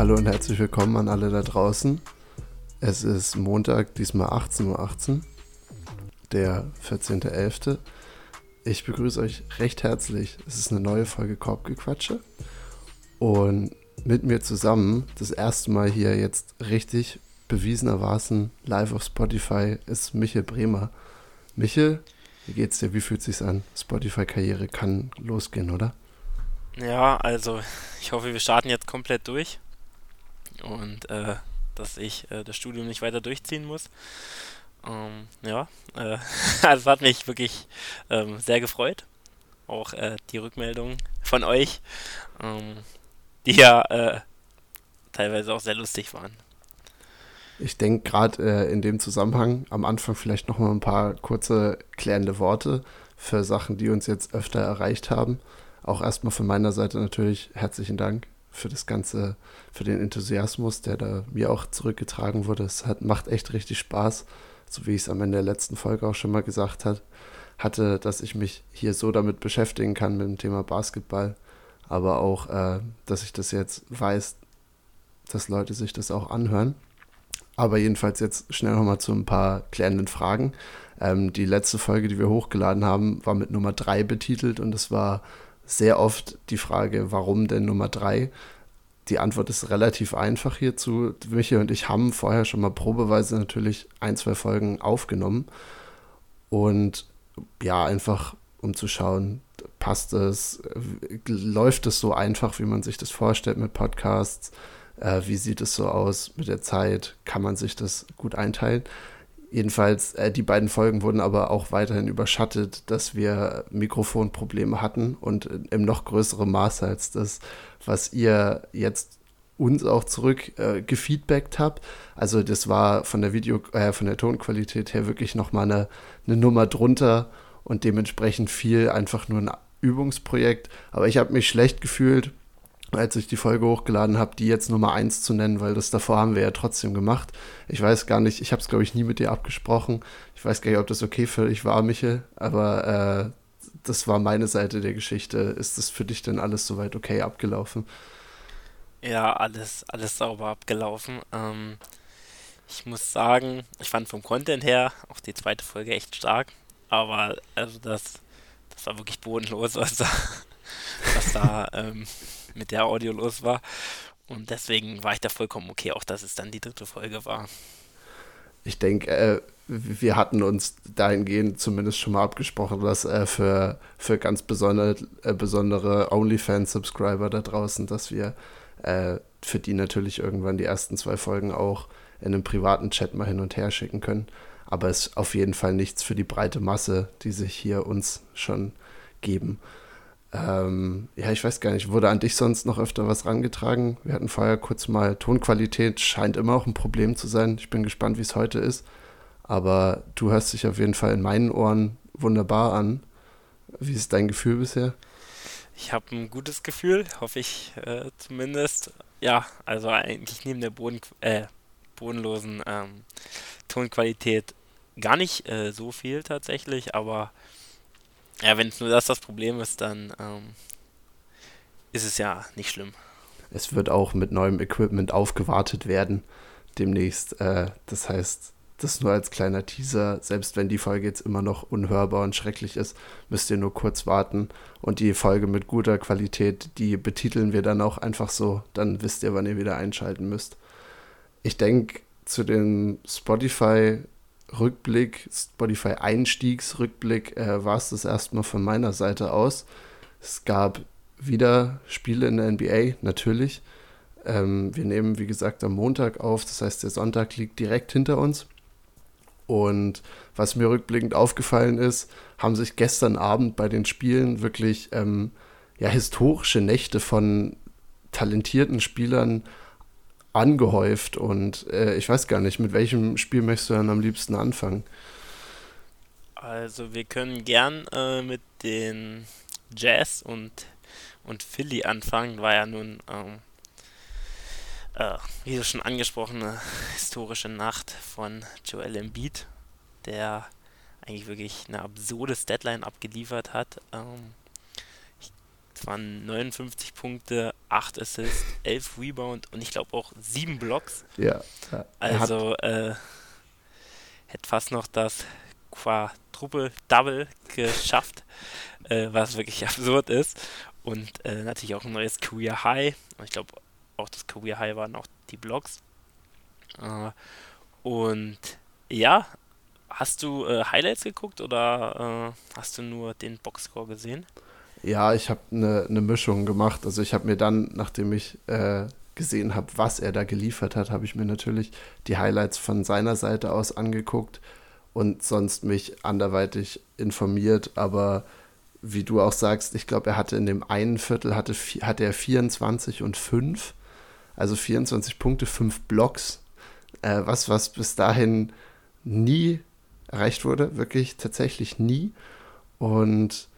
Hallo und herzlich willkommen an alle da draußen. Es ist Montag, diesmal 18.18 Uhr, 18, der 14.11. Ich begrüße euch recht herzlich. Es ist eine neue Folge Korbgequatsche. Und mit mir zusammen, das erste Mal hier jetzt richtig bewiesenermaßen live auf Spotify, ist Michel Bremer. Michel, wie geht's dir? Wie fühlt es sich an? Spotify-Karriere kann losgehen, oder? Ja, also ich hoffe, wir starten jetzt komplett durch und äh, dass ich äh, das Studium nicht weiter durchziehen muss. Ähm, ja, äh, also hat mich wirklich ähm, sehr gefreut. Auch äh, die Rückmeldungen von euch, ähm, die ja äh, teilweise auch sehr lustig waren. Ich denke gerade äh, in dem Zusammenhang am Anfang vielleicht noch mal ein paar kurze klärende Worte für Sachen, die uns jetzt öfter erreicht haben. Auch erstmal von meiner Seite natürlich herzlichen Dank für das Ganze, für den Enthusiasmus, der da mir auch zurückgetragen wurde. Es hat, macht echt richtig Spaß, so wie ich es am Ende der letzten Folge auch schon mal gesagt hat, hatte, dass ich mich hier so damit beschäftigen kann mit dem Thema Basketball, aber auch, äh, dass ich das jetzt weiß, dass Leute sich das auch anhören. Aber jedenfalls jetzt schnell nochmal zu ein paar klärenden Fragen. Ähm, die letzte Folge, die wir hochgeladen haben, war mit Nummer 3 betitelt und es war sehr oft die Frage, warum denn Nummer 3? Die Antwort ist relativ einfach hierzu. Michi und ich haben vorher schon mal probeweise natürlich ein, zwei Folgen aufgenommen. Und ja, einfach um zu schauen, passt es, läuft es so einfach, wie man sich das vorstellt mit Podcasts, äh, wie sieht es so aus mit der Zeit, kann man sich das gut einteilen. Jedenfalls, äh, die beiden Folgen wurden aber auch weiterhin überschattet, dass wir Mikrofonprobleme hatten und im noch größeren Maße als das, was ihr jetzt uns auch zurück äh, gefeedbackt habt. Also das war von der Video, äh, von der Tonqualität her wirklich nochmal eine, eine Nummer drunter und dementsprechend viel einfach nur ein Übungsprojekt. Aber ich habe mich schlecht gefühlt, als ich die Folge hochgeladen habe, die jetzt Nummer 1 zu nennen, weil das davor haben wir ja trotzdem gemacht. Ich weiß gar nicht, ich habe es glaube ich nie mit dir abgesprochen. Ich weiß gar nicht, ob das okay für dich war, Michel, aber äh, das war meine Seite der Geschichte. Ist das für dich denn alles soweit okay abgelaufen? Ja, alles, alles sauber abgelaufen. Ähm, ich muss sagen, ich fand vom Content her auch die zweite Folge echt stark, aber also das, das war wirklich bodenlos, was da, was da ähm, mit der Audio los war. Und deswegen war ich da vollkommen okay, auch dass es dann die dritte Folge war. Ich denke, äh, wir hatten uns dahingehend zumindest schon mal abgesprochen, dass äh, für, für ganz besondere, äh, besondere OnlyFans-Subscriber da draußen, dass wir äh, für die natürlich irgendwann die ersten zwei Folgen auch in einem privaten Chat mal hin und her schicken können. Aber es ist auf jeden Fall nichts für die breite Masse, die sich hier uns schon geben. Ähm, ja, ich weiß gar nicht, wurde an dich sonst noch öfter was rangetragen? Wir hatten vorher kurz mal Tonqualität, scheint immer auch ein Problem zu sein. Ich bin gespannt, wie es heute ist. Aber du hörst dich auf jeden Fall in meinen Ohren wunderbar an. Wie ist dein Gefühl bisher? Ich habe ein gutes Gefühl, hoffe ich äh, zumindest. Ja, also eigentlich neben der Boden, äh, bodenlosen ähm, Tonqualität gar nicht äh, so viel tatsächlich, aber ja, wenn es nur das das Problem ist, dann ähm, ist es ja nicht schlimm. Es wird auch mit neuem Equipment aufgewartet werden demnächst. Äh, das heißt, das nur als kleiner Teaser. Selbst wenn die Folge jetzt immer noch unhörbar und schrecklich ist, müsst ihr nur kurz warten. Und die Folge mit guter Qualität, die betiteln wir dann auch einfach so. Dann wisst ihr, wann ihr wieder einschalten müsst. Ich denke, zu dem Spotify Rückblick, Spotify-Einstiegsrückblick, äh, war es das erstmal von meiner Seite aus. Es gab wieder Spiele in der NBA, natürlich. Ähm, wir nehmen, wie gesagt, am Montag auf, das heißt, der Sonntag liegt direkt hinter uns. Und was mir rückblickend aufgefallen ist, haben sich gestern Abend bei den Spielen wirklich ähm, ja, historische Nächte von talentierten Spielern angehäuft und äh, ich weiß gar nicht, mit welchem Spiel möchtest du dann am liebsten anfangen? Also wir können gern äh, mit den Jazz und, und Philly anfangen, war ja nun, ähm, äh, wie du schon angesprochene historische Nacht von Joel Embiid, der eigentlich wirklich eine absurde Deadline abgeliefert hat. Ähm, Es waren 59 Punkte, 8 Assists, 11 Rebound und ich glaube auch 7 Blocks. Ja. Also äh, hätte fast noch das Quadruple Double geschafft, äh, was wirklich absurd ist. Und äh, natürlich auch ein neues Career High. Und ich glaube, auch das Career High waren auch die Blocks. Äh, und ja, hast du äh, Highlights geguckt oder äh, hast du nur den Boxscore gesehen? Ja, ich habe eine ne Mischung gemacht. Also ich habe mir dann, nachdem ich äh, gesehen habe, was er da geliefert hat, habe ich mir natürlich die Highlights von seiner Seite aus angeguckt und sonst mich anderweitig informiert. Aber wie du auch sagst, ich glaube, er hatte in dem einen Viertel hatte, hatte er 24 und 5. Also 24 Punkte, 5 Blocks. Äh, was, was bis dahin nie erreicht wurde, wirklich tatsächlich nie. Und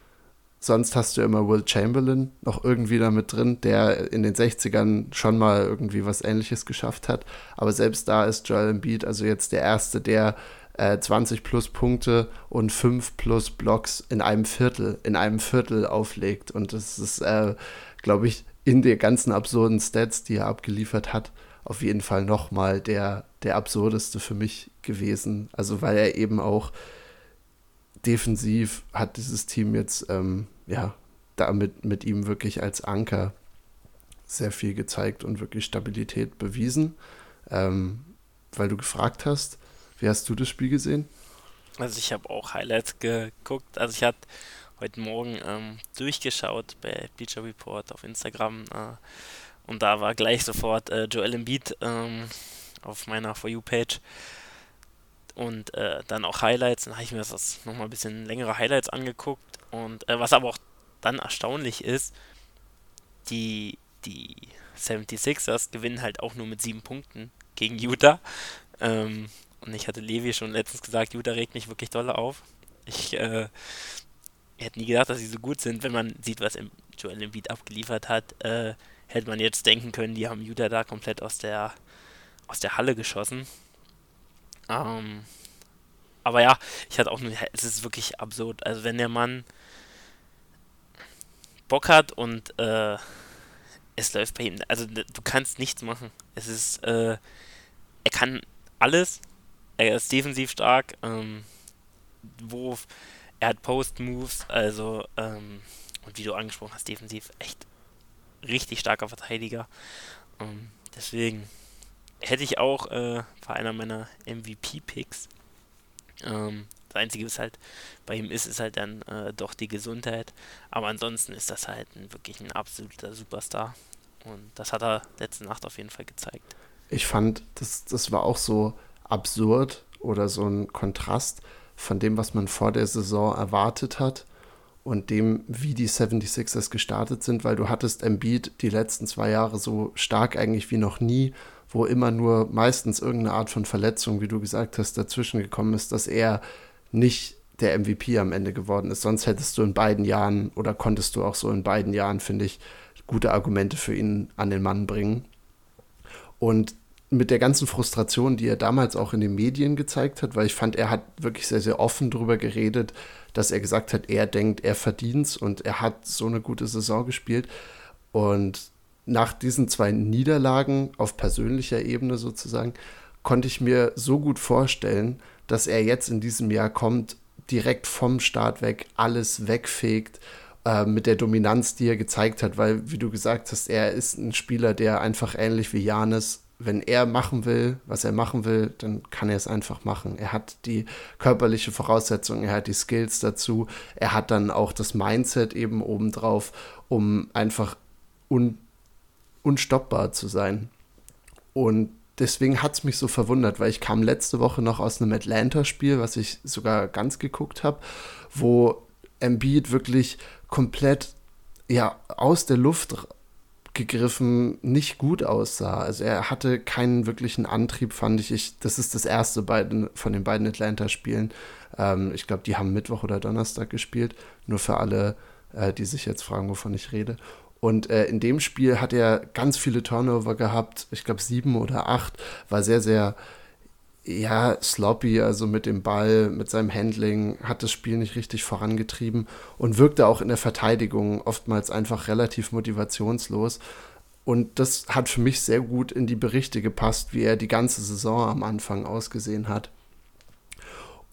sonst hast du immer Will Chamberlain noch irgendwie da mit drin, der in den 60ern schon mal irgendwie was ähnliches geschafft hat. Aber selbst da ist Joel Embiid also jetzt der Erste, der äh, 20 plus Punkte und 5 plus Blocks in einem Viertel, in einem Viertel auflegt. Und das ist, äh, glaube ich, in den ganzen absurden Stats, die er abgeliefert hat, auf jeden Fall nochmal der, der absurdeste für mich gewesen. Also weil er eben auch defensiv hat dieses Team jetzt, ähm, ja, damit mit ihm wirklich als Anker sehr viel gezeigt und wirklich Stabilität bewiesen. Ähm, weil du gefragt hast, wie hast du das Spiel gesehen? Also ich habe auch Highlights geguckt. Also ich hatte heute Morgen ähm, durchgeschaut bei Bleacher Report auf Instagram äh, und da war gleich sofort äh, Joel Embiid ähm, auf meiner For You-Page und äh, dann auch Highlights. Dann habe ich mir das nochmal ein bisschen längere Highlights angeguckt und äh, was aber auch dann erstaunlich ist, die, die 76ers gewinnen halt auch nur mit sieben Punkten gegen Utah. Ähm, und ich hatte Levi schon letztens gesagt, Utah regt mich wirklich doll auf. Ich äh, hätte nie gedacht, dass sie so gut sind, wenn man sieht, was Joel Embiid abgeliefert hat. Äh, hätte man jetzt denken können, die haben Utah da komplett aus der, aus der Halle geschossen. Ähm, aber ja, ich hatte auch nur, es ist wirklich absurd. Also wenn der Mann Bock hat und äh, es läuft bei ihm, also du kannst nichts machen. Es ist, äh, er kann alles er ist defensiv stark. Ähm, Wurf, er hat Post-Moves, also, ähm, und wie du angesprochen hast, defensiv echt richtig starker Verteidiger. Ähm, deswegen hätte ich auch, äh, war einer meiner MVP-Picks. Ähm, das Einzige, was halt bei ihm ist, ist halt dann äh, doch die Gesundheit. Aber ansonsten ist das halt ein, wirklich ein absoluter Superstar. Und das hat er letzte Nacht auf jeden Fall gezeigt. Ich fand, das, das war auch so absurd oder so ein Kontrast von dem, was man vor der Saison erwartet hat und dem, wie die 76ers gestartet sind, weil du hattest Embiid die letzten zwei Jahre so stark eigentlich wie noch nie, wo immer nur meistens irgendeine Art von Verletzung, wie du gesagt hast, dazwischen gekommen ist, dass er nicht der MVP am Ende geworden ist. Sonst hättest du in beiden Jahren oder konntest du auch so in beiden Jahren, finde ich, gute Argumente für ihn an den Mann bringen. Und mit der ganzen Frustration, die er damals auch in den Medien gezeigt hat, weil ich fand, er hat wirklich sehr, sehr offen darüber geredet, dass er gesagt hat, er denkt, er verdient's und er hat so eine gute Saison gespielt. Und nach diesen zwei Niederlagen auf persönlicher Ebene sozusagen, konnte ich mir so gut vorstellen, dass er jetzt in diesem Jahr kommt, direkt vom Start weg alles wegfegt, äh, mit der Dominanz, die er gezeigt hat, weil, wie du gesagt hast, er ist ein Spieler, der einfach ähnlich wie Janis wenn er machen will, was er machen will, dann kann er es einfach machen. Er hat die körperliche Voraussetzung, er hat die Skills dazu, er hat dann auch das Mindset eben obendrauf, um einfach un unstoppbar zu sein. Und deswegen hat es mich so verwundert, weil ich kam letzte Woche noch aus einem Atlanta-Spiel, was ich sogar ganz geguckt habe, wo Embiid wirklich komplett ja, aus der Luft gegriffen nicht gut aussah. Also er hatte keinen wirklichen Antrieb, fand ich. ich das ist das erste beiden, von den beiden Atlanta-Spielen. Ähm, ich glaube, die haben Mittwoch oder Donnerstag gespielt. Nur für alle, äh, die sich jetzt fragen, wovon ich rede. Und äh, in dem Spiel hat er ganz viele Turnover gehabt. Ich glaube, sieben oder acht. War sehr, sehr ja, sloppy, also mit dem Ball, mit seinem Handling, hat das Spiel nicht richtig vorangetrieben und wirkte auch in der Verteidigung oftmals einfach relativ motivationslos. Und das hat für mich sehr gut in die Berichte gepasst, wie er die ganze Saison am Anfang ausgesehen hat.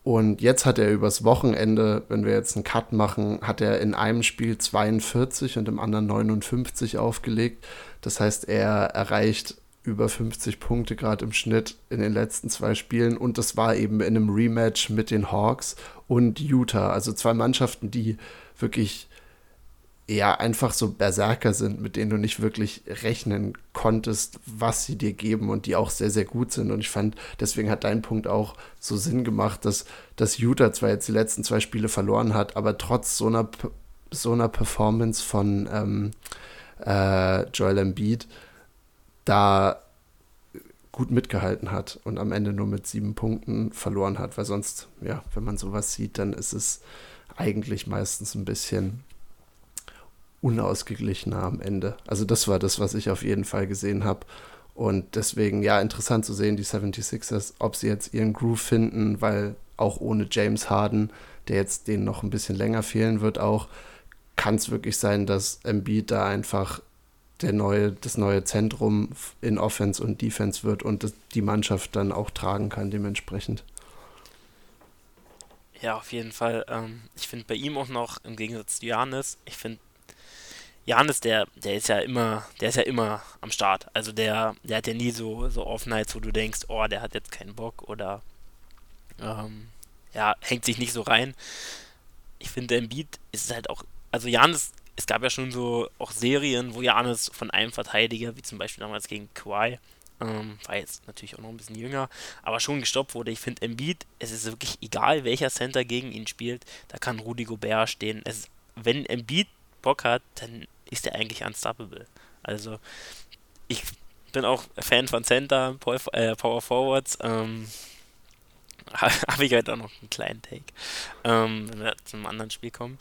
Und jetzt hat er übers Wochenende, wenn wir jetzt einen Cut machen, hat er in einem Spiel 42 und im anderen 59 aufgelegt. Das heißt, er erreicht über 50 Punkte gerade im Schnitt in den letzten zwei Spielen und das war eben in einem Rematch mit den Hawks und Utah, also zwei Mannschaften, die wirklich ja einfach so Berserker sind, mit denen du nicht wirklich rechnen konntest, was sie dir geben und die auch sehr, sehr gut sind. Und ich fand, deswegen hat dein Punkt auch so Sinn gemacht, dass, dass Utah zwar jetzt die letzten zwei Spiele verloren hat, aber trotz so einer, so einer Performance von ähm, äh, Joel Embiid da gut mitgehalten hat und am Ende nur mit sieben Punkten verloren hat, weil sonst, ja, wenn man sowas sieht, dann ist es eigentlich meistens ein bisschen unausgeglichener am Ende. Also das war das, was ich auf jeden Fall gesehen habe. Und deswegen, ja, interessant zu sehen, die 76ers, ob sie jetzt ihren Groove finden, weil auch ohne James Harden, der jetzt denen noch ein bisschen länger fehlen wird, auch, kann es wirklich sein, dass Embiid da einfach der neue, das neue Zentrum in Offense und Defense wird und die Mannschaft dann auch tragen kann dementsprechend. Ja, auf jeden Fall. Ähm, ich finde bei ihm auch noch im Gegensatz zu Janis, ich finde Janis, der, der ist ja immer, der ist ja immer am Start. Also der, der hat ja nie so, so Off-Nights, wo du denkst, oh, der hat jetzt keinen Bock oder ähm, ja, hängt sich nicht so rein. Ich finde, der Beat ist halt auch, also Janis es gab ja schon so auch Serien, wo Janis von einem Verteidiger, wie zum Beispiel damals gegen Kawhi, ähm, war jetzt natürlich auch noch ein bisschen jünger, aber schon gestoppt wurde. Ich finde Embiid, es ist wirklich egal, welcher Center gegen ihn spielt, da kann Rudy Gobert stehen. Es, wenn Embiid Bock hat, dann ist er eigentlich unstoppable. Also ich bin auch Fan von Center, äh, Power Forwards. Ähm, Habe ich heute auch noch einen kleinen Take, ähm, wenn wir zum anderen Spiel kommen.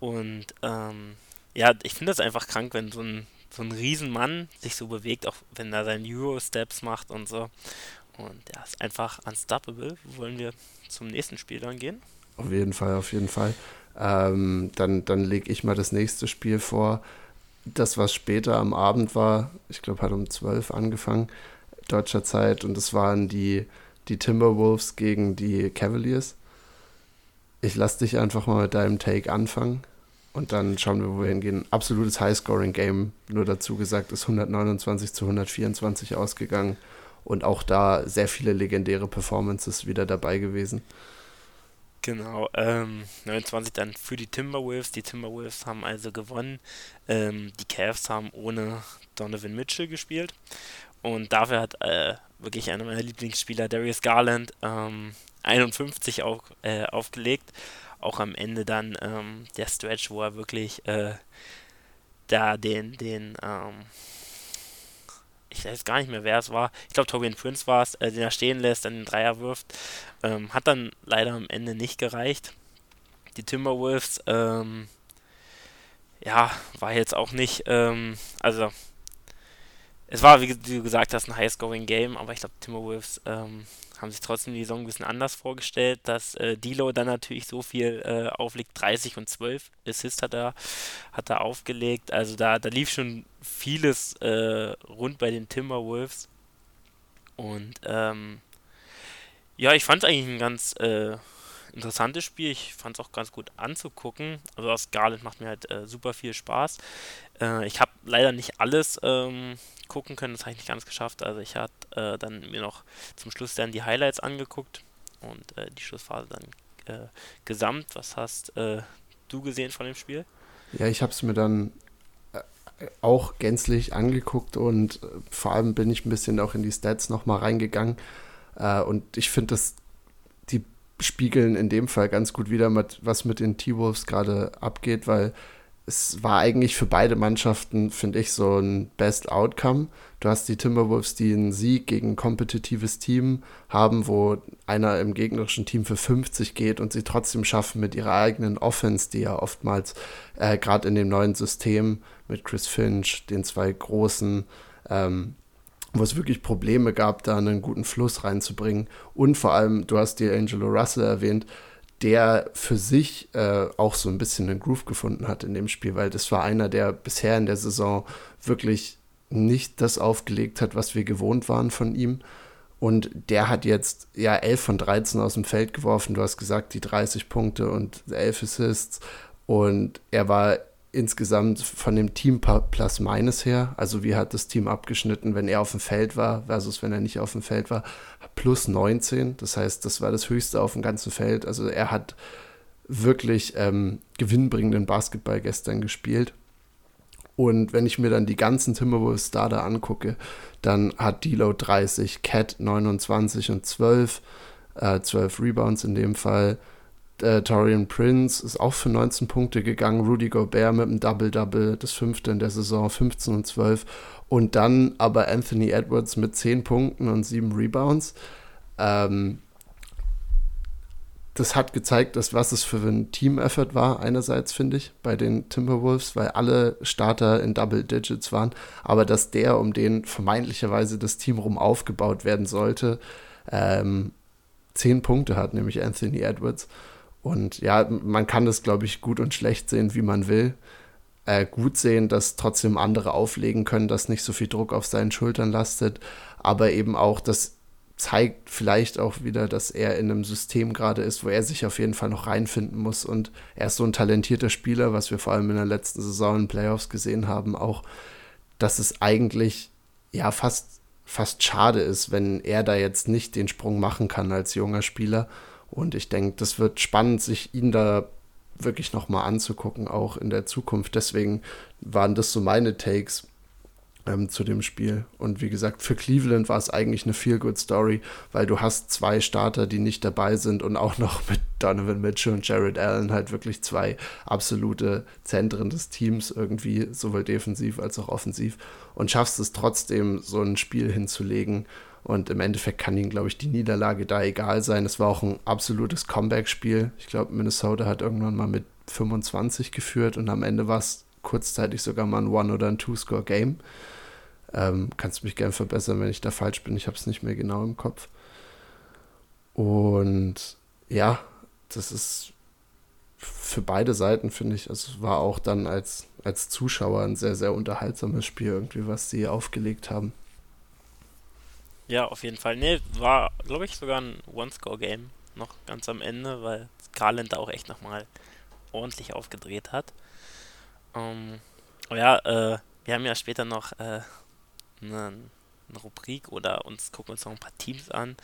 Und ähm, ja, ich finde das einfach krank, wenn so ein, so ein Riesenmann sich so bewegt, auch wenn er seine Euro-Steps macht und so. Und er ja, ist einfach unstoppable. Wollen wir zum nächsten Spiel dann gehen? Auf jeden Fall, auf jeden Fall. Ähm, dann dann lege ich mal das nächste Spiel vor. Das, was später am Abend war, ich glaube, hat um 12 angefangen, deutscher Zeit. Und das waren die, die Timberwolves gegen die Cavaliers. Ich lasse dich einfach mal mit deinem Take anfangen. Und dann schauen wir, wo wir hingehen. Absolutes High-Scoring-Game, nur dazu gesagt, ist 129 zu 124 ausgegangen. Und auch da sehr viele legendäre Performances wieder dabei gewesen. Genau, ähm, 29 dann für die Timberwolves. Die Timberwolves haben also gewonnen. Ähm, die Cavs haben ohne Donovan Mitchell gespielt. Und dafür hat äh, wirklich einer meiner Lieblingsspieler, Darius Garland, ähm, 51 auch, äh, aufgelegt auch am Ende dann ähm, der Stretch, wo er wirklich äh, da den, den, ähm, ich weiß gar nicht mehr, wer es war. Ich glaube, Tobian Prince war es, äh, den er stehen lässt, dann den Dreier wirft. Ähm, hat dann leider am Ende nicht gereicht. Die Timberwolves, ähm, ja, war jetzt auch nicht, ähm, also es war, wie du gesagt hast, ein High-Scoring-Game, aber ich glaube, Timberwolves ähm, haben sich trotzdem die Saison ein bisschen anders vorgestellt, dass äh, Dilo dann natürlich so viel äh, auflegt, 30 und 12 Assists hat er, hat er aufgelegt, also da, da lief schon vieles äh, rund bei den Timberwolves. Und ähm, ja, ich fand es eigentlich ein ganz äh, interessantes Spiel. Ich fand es auch ganz gut anzugucken. Also das Scarlet macht mir halt äh, super viel Spaß. Äh, ich habe leider nicht alles ähm, gucken können, das habe ich nicht ganz geschafft. Also ich hatte äh, dann mir noch zum Schluss dann die Highlights angeguckt und äh, die Schlussphase dann äh, gesamt. Was hast äh, du gesehen von dem Spiel? Ja, ich habe es mir dann auch gänzlich angeguckt und vor allem bin ich ein bisschen auch in die Stats nochmal reingegangen. und ich finde, dass die spiegeln in dem Fall ganz gut wieder, mit, was mit den T-Wolves gerade abgeht, weil es war eigentlich für beide Mannschaften, finde ich, so ein Best Outcome. Du hast die Timberwolves, die einen Sieg gegen ein kompetitives Team haben, wo einer im gegnerischen Team für 50 geht und sie trotzdem schaffen mit ihrer eigenen Offense, die ja oftmals äh, gerade in dem neuen System mit Chris Finch, den zwei großen ähm, wo es wirklich Probleme gab, da einen guten Fluss reinzubringen. Und vor allem, du hast dir Angelo Russell erwähnt, der für sich äh, auch so ein bisschen einen Groove gefunden hat in dem Spiel, weil das war einer, der bisher in der Saison wirklich nicht das aufgelegt hat, was wir gewohnt waren von ihm. Und der hat jetzt ja 11 von 13 aus dem Feld geworfen. Du hast gesagt, die 30 Punkte und 11 Assists. Und er war insgesamt von dem Team plus minus her, also wie hat das Team abgeschnitten, wenn er auf dem Feld war versus wenn er nicht auf dem Feld war, plus 19. Das heißt, das war das höchste auf dem ganzen Feld. Also er hat wirklich ähm, gewinnbringenden Basketball gestern gespielt. Und wenn ich mir dann die ganzen Timberwolves Starter angucke, dann hat Dilo 30, Cat 29 und 12, äh, 12 Rebounds in dem Fall. Äh, Torian Prince ist auch für 19 Punkte gegangen. Rudy Gobert mit einem Double-Double, das fünfte in der Saison, 15 und 12. Und dann aber Anthony Edwards mit 10 Punkten und 7 Rebounds. Ähm, das hat gezeigt, dass was es für ein Team-Effort war, einerseits finde ich, bei den Timberwolves, weil alle Starter in Double Digits waren, aber dass der, um den vermeintlicherweise das Team rum aufgebaut werden sollte, ähm, zehn Punkte hat, nämlich Anthony Edwards. Und ja, man kann das, glaube ich, gut und schlecht sehen, wie man will. Äh, gut sehen, dass trotzdem andere auflegen können, dass nicht so viel Druck auf seinen Schultern lastet, aber eben auch, das zeigt vielleicht auch wieder, dass er in einem System gerade ist, wo er sich auf jeden Fall noch reinfinden muss. Und er ist so ein talentierter Spieler, was wir vor allem in der letzten Saison in Playoffs gesehen haben, auch, dass es eigentlich ja fast, fast schade ist, wenn er da jetzt nicht den Sprung machen kann als junger Spieler und ich denke, das wird spannend, sich ihn da wirklich nochmal anzugucken, auch in der Zukunft. Deswegen waren das so meine Takes ähm, zu dem Spiel. Und wie gesagt, für Cleveland war es eigentlich eine Feel-Good-Story, weil du hast zwei Starter, die nicht dabei sind und auch noch mit Donovan Mitchell und Jared Allen halt wirklich zwei absolute Zentren des Teams irgendwie, sowohl defensiv als auch offensiv. Und schaffst es trotzdem, so ein Spiel hinzulegen und im Endeffekt kann ihnen, glaube ich, die Niederlage da egal sein. Es war auch ein absolutes Comeback-Spiel. Ich glaube, Minnesota hat irgendwann mal mit 25 geführt und am Ende war es kurzzeitig sogar mal ein One- oder ein Two-Score-Game. Ähm, kannst mich gerne verbessern, wenn ich da falsch bin. Ich habe es nicht mehr genau im Kopf. Und ja, das ist für beide Seiten, finde ich, also es war auch dann als, als Zuschauer ein sehr, sehr unterhaltsames Spiel irgendwie, was sie aufgelegt haben. Ja, auf jeden Fall. Ne, war, glaube ich, sogar ein One-Score-Game noch ganz am Ende, weil Garland da auch echt nochmal ordentlich aufgedreht hat. Ähm, oh ja, äh, wir haben ja später noch äh, eine, eine, Rubrik oder uns gucken uns noch ein paar Teams an.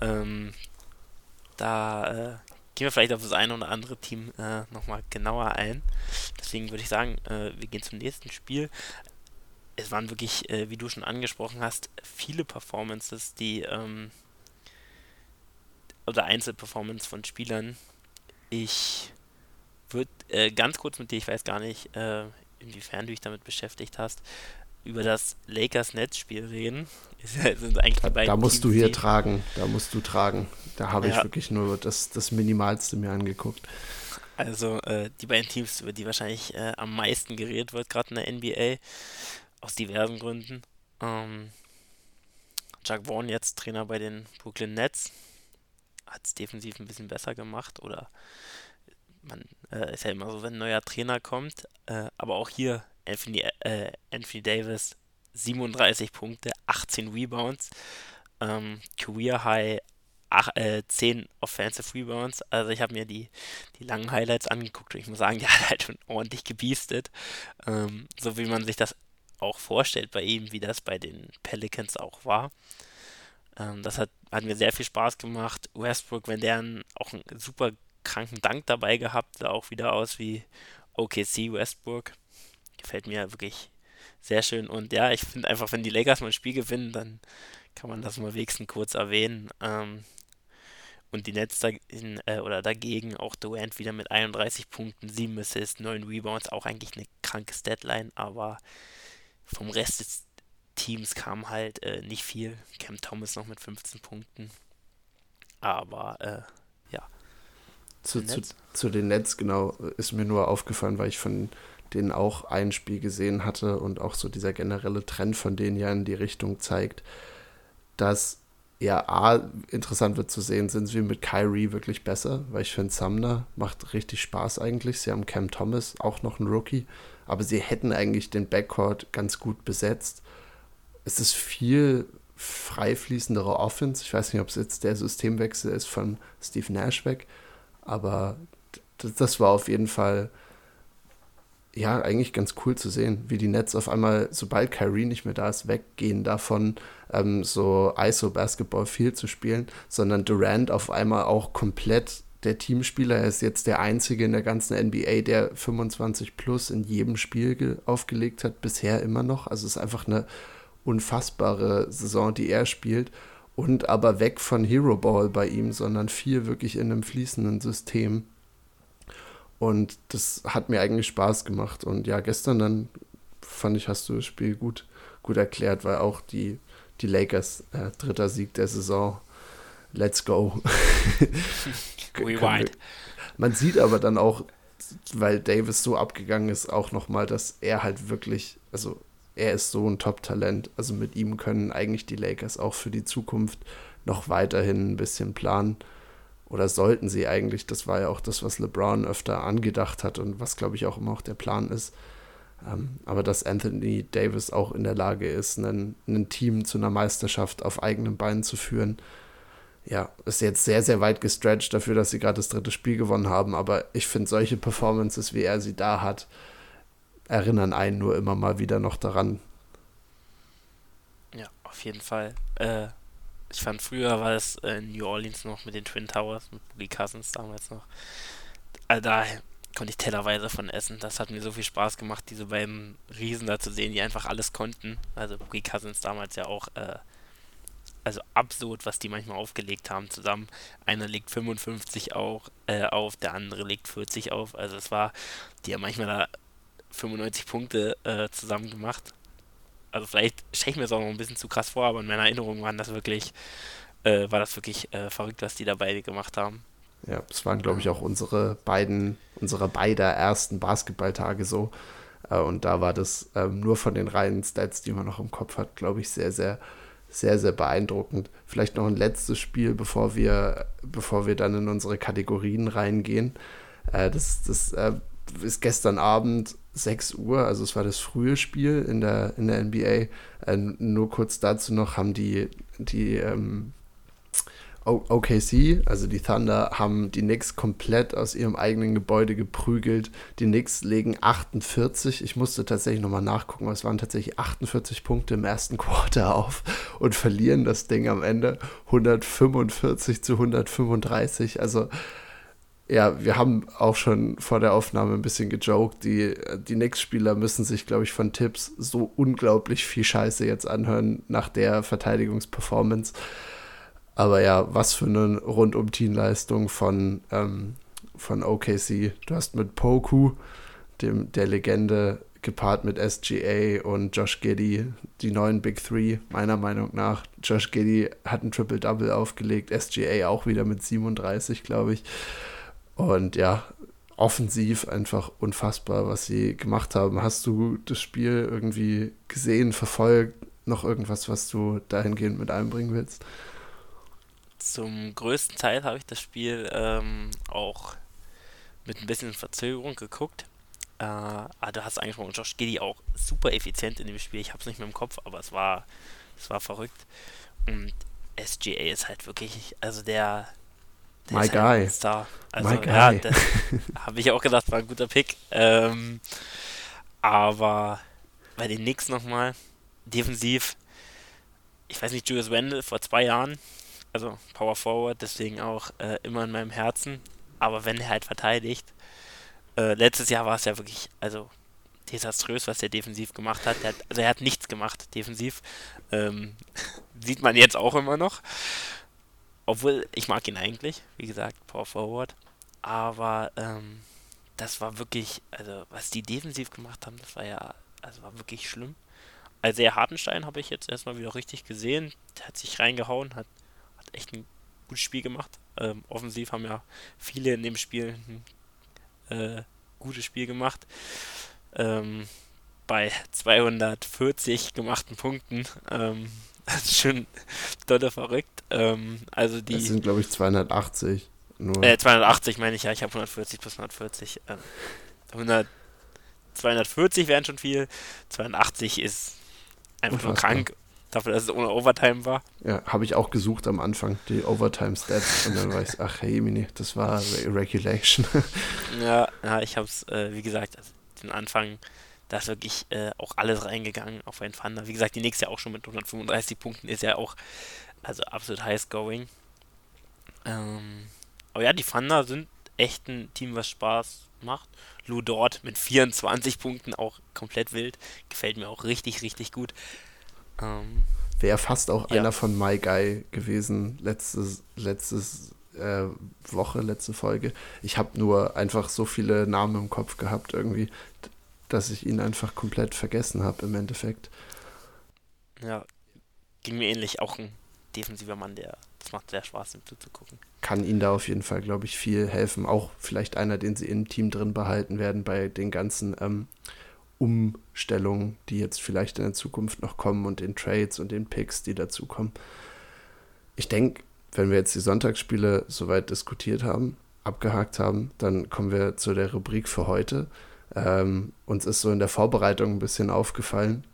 Ähm, da äh, gehen wir vielleicht auf das eine oder andere Team äh, nochmal genauer ein. Deswegen würde ich sagen, äh, wir gehen zum nächsten Spiel es waren wirklich, äh, wie du schon angesprochen hast, viele Performances, die ähm, oder Einzelperformance von Spielern. Ich würde äh, ganz kurz mit dir, ich weiß gar nicht, äh, inwiefern du dich damit beschäftigt hast, über das Lakers-Netzspiel reden. sind eigentlich da, da musst Teams, du hier tragen, da musst du tragen. Da habe ja. ich wirklich nur das, das Minimalste mir angeguckt. Also äh, die beiden Teams, über die wahrscheinlich äh, am meisten geredet wird, gerade in der NBA. Aus diversen Gründen. Ähm, Jack Vaughn jetzt Trainer bei den Brooklyn Nets. Hat es defensiv ein bisschen besser gemacht oder man äh, ist ja immer so, wenn ein neuer Trainer kommt. Äh, aber auch hier Anthony, äh, Anthony Davis 37 Punkte, 18 Rebounds, ähm, Career High ach, äh, 10 Offensive Rebounds. Also ich habe mir die, die langen Highlights angeguckt und ich muss sagen, der hat halt schon ordentlich gebiestet. Ähm, so wie man sich das auch vorstellt bei ihm, wie das bei den Pelicans auch war. Ähm, das hat, hat mir sehr viel Spaß gemacht. Westbrook, wenn der auch einen super kranken Dank dabei gehabt, sah auch wieder aus wie OKC Westbrook. Gefällt mir wirklich sehr schön. Und ja, ich finde einfach, wenn die Lakers mal ein Spiel gewinnen, dann kann man das mal wenigstens kurz erwähnen. Ähm, und die Nets dagegen, äh, oder dagegen auch Durant wieder mit 31 Punkten, 7 Assists, 9 Rebounds, auch eigentlich eine kranke Deadline, aber vom Rest des Teams kam halt äh, nicht viel. Cam Thomas noch mit 15 Punkten. Aber äh, ja. Zu, zu, zu, den Nets, genau, ist mir nur aufgefallen, weil ich von denen auch ein Spiel gesehen hatte und auch so dieser generelle Trend von denen ja in die Richtung zeigt, dass ja A, interessant wird zu sehen, sind sie mit Kyrie wirklich besser, weil ich finde, Sumner macht richtig Spaß eigentlich. Sie haben Cam Thomas, auch noch einen Rookie, aber sie hätten eigentlich den Backcourt ganz gut besetzt. Es ist viel frei fließendere Offense. Ich weiß nicht, ob es jetzt der Systemwechsel ist von Steve Nash weg, aber das war auf jeden Fall ja, eigentlich ganz cool zu sehen, wie die Nets auf einmal, sobald Kyrie nicht mehr da ist, weggehen davon, ähm, so ISO-Basketball viel zu spielen, sondern Durant auf einmal auch komplett der Teamspieler. Er ist jetzt der Einzige in der ganzen NBA, der 25 plus in jedem Spiel aufgelegt hat, bisher immer noch. Also es ist einfach eine unfassbare Saison, die er spielt. Und aber weg von Hero Ball bei ihm, sondern viel wirklich in einem fließenden System. Und das hat mir eigentlich Spaß gemacht. Und ja, gestern dann fand ich, hast du das Spiel gut, gut erklärt, weil auch die, die Lakers, äh, dritter Sieg der Saison, let's go. Rewind. Man sieht aber dann auch, weil Davis so abgegangen ist, auch nochmal, dass er halt wirklich, also er ist so ein Top-Talent. Also mit ihm können eigentlich die Lakers auch für die Zukunft noch weiterhin ein bisschen planen oder sollten sie eigentlich, das war ja auch das, was LeBron öfter angedacht hat und was, glaube ich, auch immer auch der Plan ist. Ähm, aber dass Anthony Davis auch in der Lage ist, ein Team zu einer Meisterschaft auf eigenen Beinen zu führen, ja, ist jetzt sehr, sehr weit gestretched dafür, dass sie gerade das dritte Spiel gewonnen haben. Aber ich finde, solche Performances, wie er sie da hat, erinnern einen nur immer mal wieder noch daran. Ja, auf jeden Fall. Äh, ich fand früher war es äh, in New Orleans noch mit den Twin Towers, mit Boogie Cousins damals noch. Also da konnte ich tellerweise von essen. Das hat mir so viel Spaß gemacht, diese beiden Riesen da zu sehen, die einfach alles konnten. Also Boogie Cousins damals ja auch, äh, also absurd, was die manchmal aufgelegt haben zusammen. Einer legt 55 auch, äh, auf, der andere legt 40 auf. Also es war, die haben manchmal da 95 Punkte äh, zusammen gemacht also vielleicht stelle ich mir das auch noch ein bisschen zu krass vor, aber in meiner Erinnerung waren das wirklich, äh, war das wirklich äh, verrückt, was die da beide gemacht haben. Ja, es waren, glaube ich, auch unsere beiden, unsere beider ersten Basketballtage so. Äh, und da war das ähm, nur von den reinen Stats, die man noch im Kopf hat, glaube ich, sehr, sehr, sehr, sehr beeindruckend. Vielleicht noch ein letztes Spiel, bevor wir, bevor wir dann in unsere Kategorien reingehen. Äh, das das äh, ist gestern Abend 6 Uhr, also es war das frühe Spiel in der, in der NBA. Äh, nur kurz dazu noch haben die, die ähm, OKC, also die Thunder, haben die Knicks komplett aus ihrem eigenen Gebäude geprügelt. Die Knicks legen 48. Ich musste tatsächlich nochmal nachgucken, aber es waren tatsächlich 48 Punkte im ersten Quarter auf und verlieren das Ding am Ende 145 zu 135. Also ja, wir haben auch schon vor der Aufnahme ein bisschen gejoked. Die, die Knicks-Spieler müssen sich, glaube ich, von Tipps so unglaublich viel Scheiße jetzt anhören nach der Verteidigungsperformance. Aber ja, was für eine Rundum-Teamleistung von, ähm, von OKC. Du hast mit Poku, dem, der Legende, gepaart mit SGA und Josh Giddy, die neuen Big Three, meiner Meinung nach. Josh Giddy hat ein Triple-Double aufgelegt, SGA auch wieder mit 37, glaube ich. Und ja, offensiv einfach unfassbar, was sie gemacht haben. Hast du das Spiel irgendwie gesehen, verfolgt? Noch irgendwas, was du dahingehend mit einbringen willst? Zum größten Teil habe ich das Spiel ähm, auch mit ein bisschen Verzögerung geguckt. Äh, ah, du hast angesprochen, Josh Giddy auch super effizient in dem Spiel. Ich habe es nicht mehr im Kopf, aber es war, es war verrückt. Und SGA ist halt wirklich, also der, der My guy. Star. Also, My guy. Ja, habe ich auch gedacht, war ein guter Pick. Ähm, aber bei den Knicks nochmal, defensiv, ich weiß nicht, Julius Wendell vor zwei Jahren, also Power Forward, deswegen auch äh, immer in meinem Herzen. Aber wenn er halt verteidigt, äh, letztes Jahr war es ja wirklich, also desaströs, was er defensiv gemacht hat. hat also er hat nichts gemacht defensiv. Ähm, sieht man jetzt auch immer noch. Obwohl, ich mag ihn eigentlich, wie gesagt, Power Forward. Aber ähm, das war wirklich, also was die defensiv gemacht haben, das war ja, also war wirklich schlimm. Also der Hartenstein habe ich jetzt erstmal wieder richtig gesehen. Der hat sich reingehauen, hat, hat echt ein gutes Spiel gemacht. Ähm, offensiv haben ja viele in dem Spiel ein äh, gutes Spiel gemacht. ähm, bei 240 gemachten Punkten. Ähm, das ist schon dolle verrückt. Ähm, also die. Das sind, glaube ich, 280. Nur. Äh, 280 meine ich ja, ich habe 140 plus 140. Ähm, 100, 240 wären schon viel, 82 ist einfach nur krank, dafür, dass es ohne Overtime war. Ja, habe ich auch gesucht am Anfang, die Overtime-Stats, und dann war ich, ach hey, Mini, das war Regulation. ja, ja, ich habe es, äh, wie gesagt, also den Anfang, da ist wirklich äh, auch alles reingegangen auf ein Thunder. Wie gesagt, die nächste auch schon mit 135 Punkten ist ja auch, also absolut high scoring. Ähm, aber ja, die Thunder sind echt ein Team, was Spaß macht. Lou Dort mit 24 Punkten auch komplett wild. Gefällt mir auch richtig, richtig gut. Ähm, Wäre fast auch ja. einer von My Guy gewesen, letztes, letztes äh, Woche, letzte Folge. Ich habe nur einfach so viele Namen im Kopf gehabt irgendwie, dass ich ihn einfach komplett vergessen habe im Endeffekt. Ja, ging mir ähnlich. Auch ein defensiver Mann, der das macht sehr Spaß, ihm zuzugucken. Kann ihnen da auf jeden Fall, glaube ich, viel helfen. Auch vielleicht einer, den sie im Team drin behalten werden bei den ganzen ähm, Umstellungen, die jetzt vielleicht in der Zukunft noch kommen und den Trades und den Picks, die dazukommen. Ich denke, wenn wir jetzt die Sonntagsspiele soweit diskutiert haben, abgehakt haben, dann kommen wir zu der Rubrik für heute. Ähm, uns ist so in der Vorbereitung ein bisschen aufgefallen,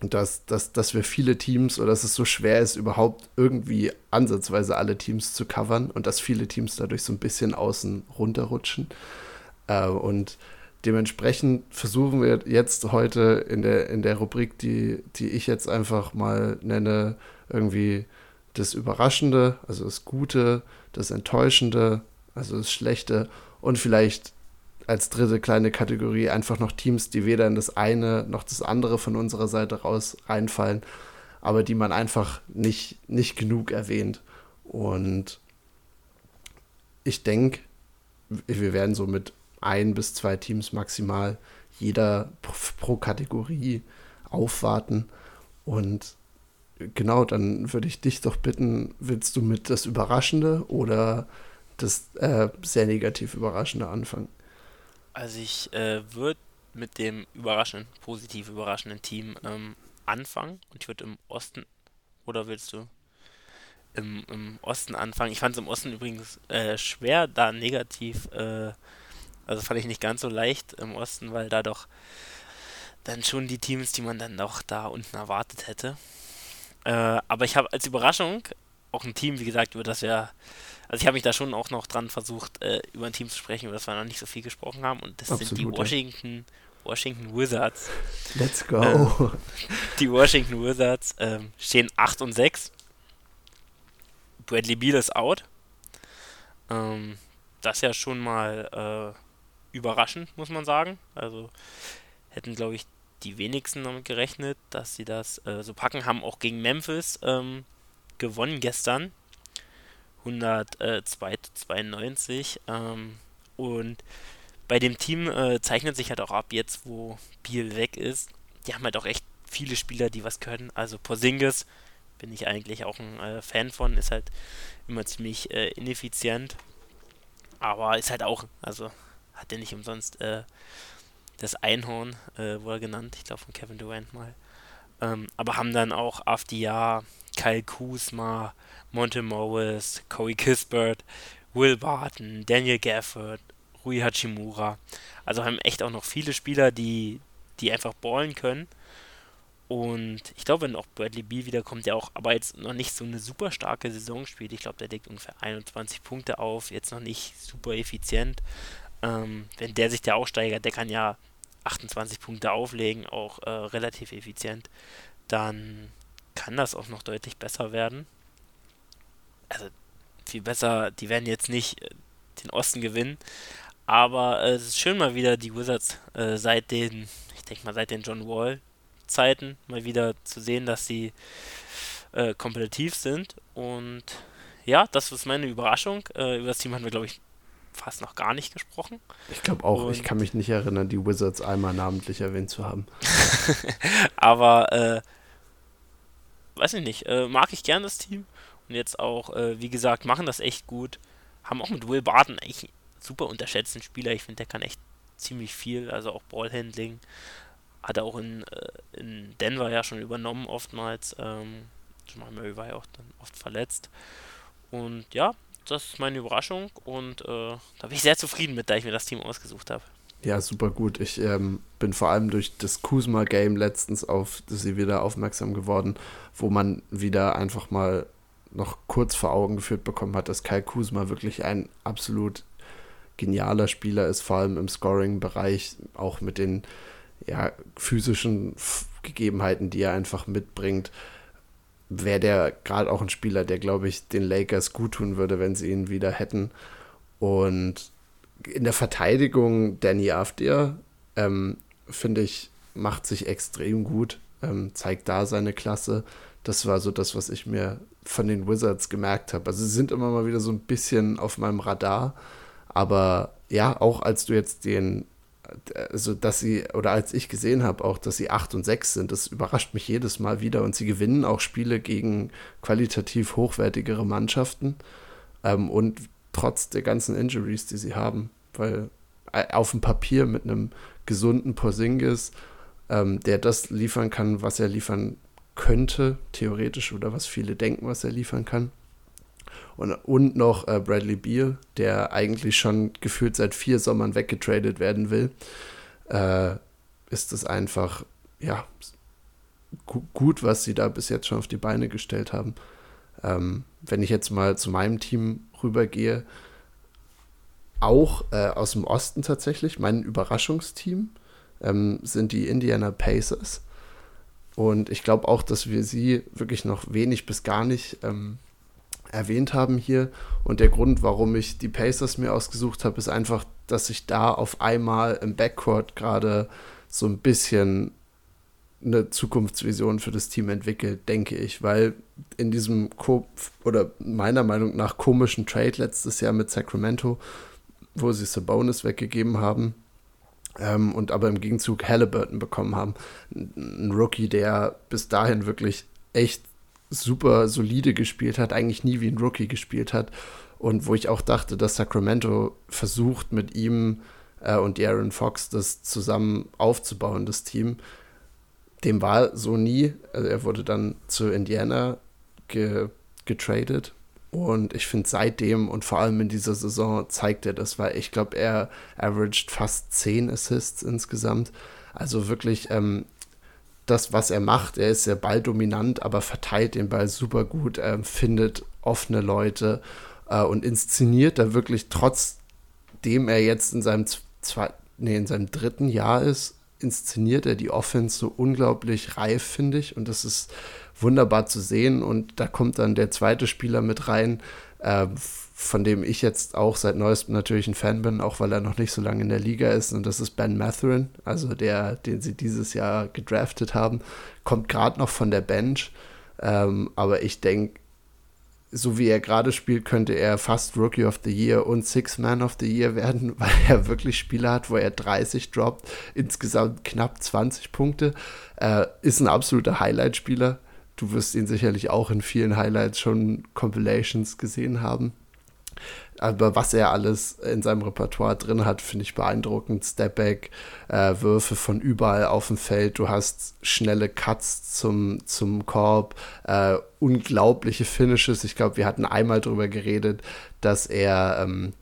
dass, dass, dass wir viele Teams oder dass es so schwer ist, überhaupt irgendwie ansatzweise alle Teams zu covern und dass viele Teams dadurch so ein bisschen außen runterrutschen. Äh, und dementsprechend versuchen wir jetzt heute in der, in der Rubrik, die, die ich jetzt einfach mal nenne, irgendwie das Überraschende, also das Gute, das Enttäuschende, also das Schlechte und vielleicht als dritte kleine Kategorie einfach noch Teams, die weder in das eine noch das andere von unserer Seite raus reinfallen, aber die man einfach nicht, nicht genug erwähnt. Und ich denke, wir werden so mit ein bis zwei Teams maximal jeder pro Kategorie aufwarten. Und genau, dann würde ich dich doch bitten, willst du mit das Überraschende oder das äh, sehr negativ Überraschende anfangen? Also ich äh, würde mit dem überraschenden, positiv überraschenden Team ähm, anfangen und ich würde im Osten, oder willst du im, im Osten anfangen? Ich fand es im Osten übrigens äh, schwer, da negativ, äh, also fand ich nicht ganz so leicht im Osten, weil da doch dann schon die Teams, die man dann doch da unten erwartet hätte. Äh, aber ich habe als Überraschung auch ein Team, wie gesagt, über das wir also ich habe mich da schon auch noch dran versucht, äh, über ein Team zu sprechen, über das wir noch nicht so viel gesprochen haben. Und das Absolut, sind die Washington, Washington Wizards. Let's go. Ähm, die Washington Wizards ähm, stehen 8 und 6. Bradley Beal ist out. Ähm, das ja schon mal äh, überraschend, muss man sagen. Also hätten, glaube ich, die wenigsten damit gerechnet, dass sie das äh, so packen. Haben auch gegen Memphis ähm, gewonnen gestern. 192. Ähm, und bei dem Team äh, zeichnet sich halt auch ab, jetzt wo Biel weg ist. Die haben halt auch echt viele Spieler, die was können. Also Porzingis bin ich eigentlich auch ein äh, Fan von, ist halt immer ziemlich äh, ineffizient. Aber ist halt auch, also hat er nicht umsonst äh, das Einhorn, äh, wurde genannt, ich glaube von Kevin Durant mal. Ähm, aber haben dann auch Afdia, Kyle Kuzma, Monte Morris, Corey Kispert, Will Barton, Daniel Gafford, Rui Hachimura. Also haben echt auch noch viele Spieler, die, die einfach ballen können. Und ich glaube, wenn auch Bradley B wiederkommt, der auch aber jetzt noch nicht so eine super starke Saison spielt. Ich glaube, der legt ungefähr 21 Punkte auf, jetzt noch nicht super effizient. Ähm, wenn der sich da auch steigert, der kann ja 28 Punkte auflegen, auch äh, relativ effizient, dann kann das auch noch deutlich besser werden. Also viel besser, die werden jetzt nicht äh, den Osten gewinnen, aber äh, es ist schön mal wieder die Wizards äh, seit den, ich denke mal seit den John Wall Zeiten mal wieder zu sehen, dass sie äh, kompetitiv sind und ja, das ist meine Überraschung. Äh, über das Team haben wir, glaube ich, fast noch gar nicht gesprochen. Ich glaube auch, und ich kann mich nicht erinnern, die Wizards einmal namentlich erwähnt zu haben. Aber, äh, weiß ich nicht, äh, mag ich gern das Team. Und jetzt auch, äh, wie gesagt, machen das echt gut. Haben auch mit Will Barton echt super unterschätzten Spieler. Ich finde, der kann echt ziemlich viel, also auch Ballhandling. Hat er auch in, äh, in Denver ja schon übernommen, oftmals. Ähm, Jamal Murray war ja auch dann oft verletzt. Und ja, das ist meine Überraschung und äh, da bin ich sehr zufrieden mit, da ich mir das Team ausgesucht habe. Ja, super gut. Ich ähm, bin vor allem durch das Kuzma-Game letztens auf sie wieder aufmerksam geworden, wo man wieder einfach mal noch kurz vor Augen geführt bekommen hat, dass Kai Kuzma wirklich ein absolut genialer Spieler ist, vor allem im Scoring-Bereich, auch mit den ja, physischen Gegebenheiten, die er einfach mitbringt. Wäre der gerade auch ein Spieler, der, glaube ich, den Lakers gut tun würde, wenn sie ihn wieder hätten. Und in der Verteidigung Danny Afdir, ähm, finde ich, macht sich extrem gut, ähm, zeigt da seine Klasse. Das war so das, was ich mir von den Wizards gemerkt habe. Also sie sind immer mal wieder so ein bisschen auf meinem Radar, aber ja, auch als du jetzt den, also dass sie, oder als ich gesehen habe, auch, dass sie 8 und 6 sind, das überrascht mich jedes Mal wieder und sie gewinnen auch Spiele gegen qualitativ hochwertigere Mannschaften ähm, und trotz der ganzen Injuries, die sie haben, weil äh, auf dem Papier mit einem gesunden Porzingis, ähm, der das liefern kann, was er liefern könnte, theoretisch, oder was viele denken, was er liefern kann. Und, und noch äh, Bradley Beal, der eigentlich schon gefühlt seit vier Sommern weggetradet werden will, äh, ist es einfach, ja, gu gut, was sie da bis jetzt schon auf die Beine gestellt haben. Ähm, wenn ich jetzt mal zu meinem Team rübergehe, auch äh, aus dem Osten tatsächlich, mein Überraschungsteam ähm, sind die Indiana Pacers. Und ich glaube auch, dass wir sie wirklich noch wenig bis gar nicht ähm, erwähnt haben hier. Und der Grund, warum ich die Pacers mir ausgesucht habe, ist einfach, dass sich da auf einmal im Backcourt gerade so ein bisschen eine Zukunftsvision für das Team entwickelt, denke ich, weil in diesem Ko oder meiner Meinung nach komischen Trade letztes Jahr mit Sacramento, wo sie Sabonis weggegeben haben, ähm, und aber im Gegenzug Halliburton bekommen haben. Ein Rookie, der bis dahin wirklich echt super solide gespielt hat, eigentlich nie wie ein Rookie gespielt hat. Und wo ich auch dachte, dass Sacramento versucht, mit ihm äh, und Aaron Fox das zusammen aufzubauen, das Team. Dem war so nie. Also er wurde dann zu Indiana ge getradet und ich finde seitdem und vor allem in dieser Saison zeigt er das, weil ich glaube, er averaged fast 10 Assists insgesamt. Also wirklich ähm, das, was er macht, er ist sehr balldominant, aber verteilt den Ball super gut, äh, findet offene Leute äh, und inszeniert da wirklich, trotzdem er jetzt in seinem, zwei, nee, in seinem dritten Jahr ist, inszeniert er die Offense so unglaublich reif, finde ich. Und das ist wunderbar zu sehen. Und da kommt dann der zweite Spieler mit rein, äh, von dem ich jetzt auch seit neuestem natürlich ein Fan bin, auch weil er noch nicht so lange in der Liga ist. Und das ist Ben Matherin, also der, den sie dieses Jahr gedraftet haben. Kommt gerade noch von der Bench. Ähm, aber ich denke, so wie er gerade spielt, könnte er fast Rookie of the Year und Six Man of the Year werden, weil er wirklich Spiele hat, wo er 30 droppt, insgesamt knapp 20 Punkte. Äh, ist ein absoluter Highlight-Spieler. Du wirst ihn sicherlich auch in vielen Highlights schon Compilations gesehen haben. Aber was er alles in seinem Repertoire drin hat, finde ich beeindruckend. Stepback, äh, Würfe von überall auf dem Feld. Du hast schnelle Cuts zum, zum Korb, äh, unglaubliche Finishes. Ich glaube, wir hatten einmal darüber geredet, dass er ähm,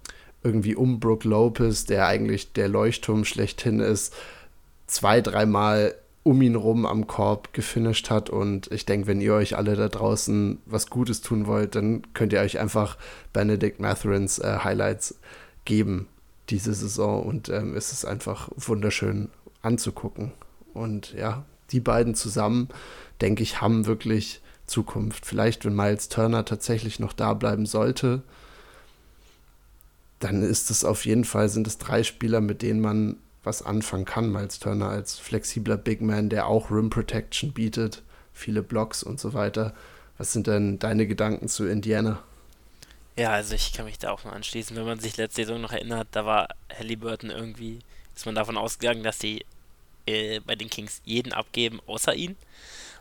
irgendwie um Brook Lopez, der eigentlich der Leuchtturm schlechthin ist, zwei, dreimal um ihn rum am Korb gefinisht hat. Und ich denke, wenn ihr euch alle da draußen was Gutes tun wollt, dann könnt ihr euch einfach Benedict Matherins äh, Highlights geben diese Saison. Und ähm, es ist einfach wunderschön anzugucken. Und ja, die beiden zusammen, denke ich, haben wirklich Zukunft. Vielleicht, wenn Miles Turner tatsächlich noch da bleiben sollte, dann ist es auf jeden Fall, sind es drei Spieler, mit denen man was anfangen kann. Miles Turner als flexibler Big Man, der auch Rim Protection bietet, viele Blocks und so weiter. Was sind denn deine Gedanken zu Indiana? Ja, also ich kann mich da auch mal anschließen. Wenn man sich letzte Saison noch erinnert, da war Halliburton irgendwie, ist man davon ausgegangen, dass sie äh, bei den Kings jeden abgeben, außer ihn.